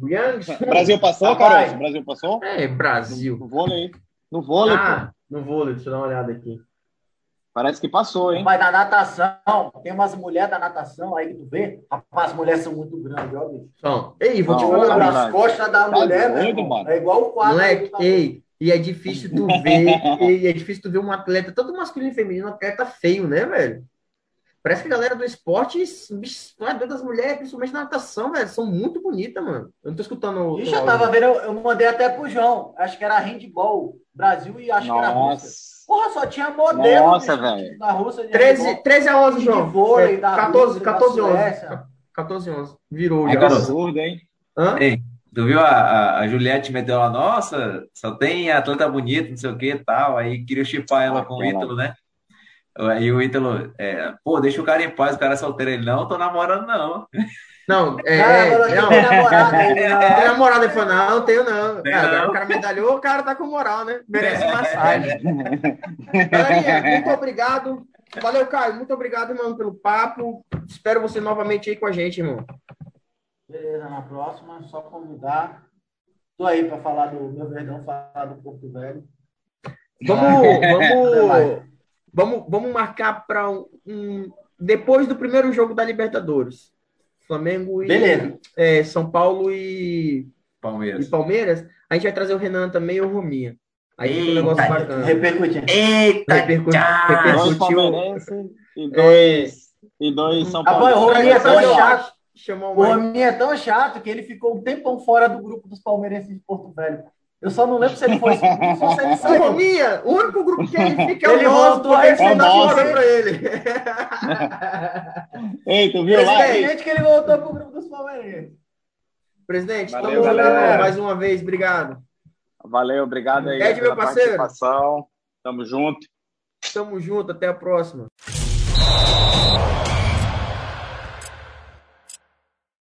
O Brasil passou, Carol? O Brasil passou? É, Brasil. No vôlei. No vôlei, ah, pô. No vôlei, deixa eu dar uma olhada aqui. Parece que passou, hein? Mas na natação, tem umas mulheres da natação aí que tu vê. Rapaz, as mulheres são muito grandes, ó, bicho. São. Ei, vou não, te falar. As costas da tá mulher, doido, mano. é igual o quadro. Moleque, ei, E é difícil tu ver, e é difícil tu ver um atleta, tanto masculino e feminino, um atleta feio, né, velho? Parece que a galera do esporte, bicho, não é doido das mulheres, principalmente na natação, velho, são muito bonitas, mano. Eu não tô escutando. o- Ixi, eu tava vendo, eu, eu mandei até pro João. Acho que era handball, Brasil e acho que era Rússia. Nossa. Porra, só tinha modelo Nossa, bicho, velho. na Rússia de 13, handball. 13 a 11, E João. de vôlei, É, da 14, Rússia, da 14 a 11. Suécia. 14 a 11. Virou É absurdo, hein? Hã? Ei, tu viu a, a, a Juliette meteu lá, nossa, só tem atleta bonito, não sei o que e tal. Aí queria chipar ela com o Ítalo, né? Aí o Ítalo, é, pô, deixa o cara em paz, o cara é solteiro. Ele, não, tô namorando, não. Não, é. Não, é, não. tem namorada Tem não. namorada? Ele falou, não, não tenho não. Ah, agora não. o cara medalhou, o cara tá com moral, né? Merece massagem. Galerinha, muito obrigado. Valeu, Caio. Muito obrigado, irmão, pelo papo. Espero você novamente aí com a gente, irmão. Beleza, na próxima, só convidar. Tô aí para falar do meu verdão, falar do Porto Velho. Vamos, vamos, vamos, vamos marcar para um, um- depois do primeiro jogo da Libertadores. Flamengo e Beleza. é, São Paulo e, e Palmeiras. Palmeiras. A gente vai trazer o Renan também e o Rominha. Aí fica um Eita, negócio bacana. Repercutindo. Eita, Repercu- repercutiu. e dois, e dois São Paulo. o Rominho é tão chato. Chamou O. Rominho é tão chato que ele ficou um tempão fora do grupo dos palmeirenses de Porto Velho. Eu só não lembro se ele foi expulso ou se ele O saiu. Rominha, o único grupo que ele fica é o Ele nosso, voltou porque aí, você dá o fora pra ele. Ei, tu viu lá? Presidente que ele voltou pro grupo dos palmeirenses. Presidente, Valeu, estamos juntos, galera. irmão, mais uma vez. Obrigado. Valeu, obrigado aí Ed, meu parceiro. participação. Tamo junto. Tamo junto, até a próxima.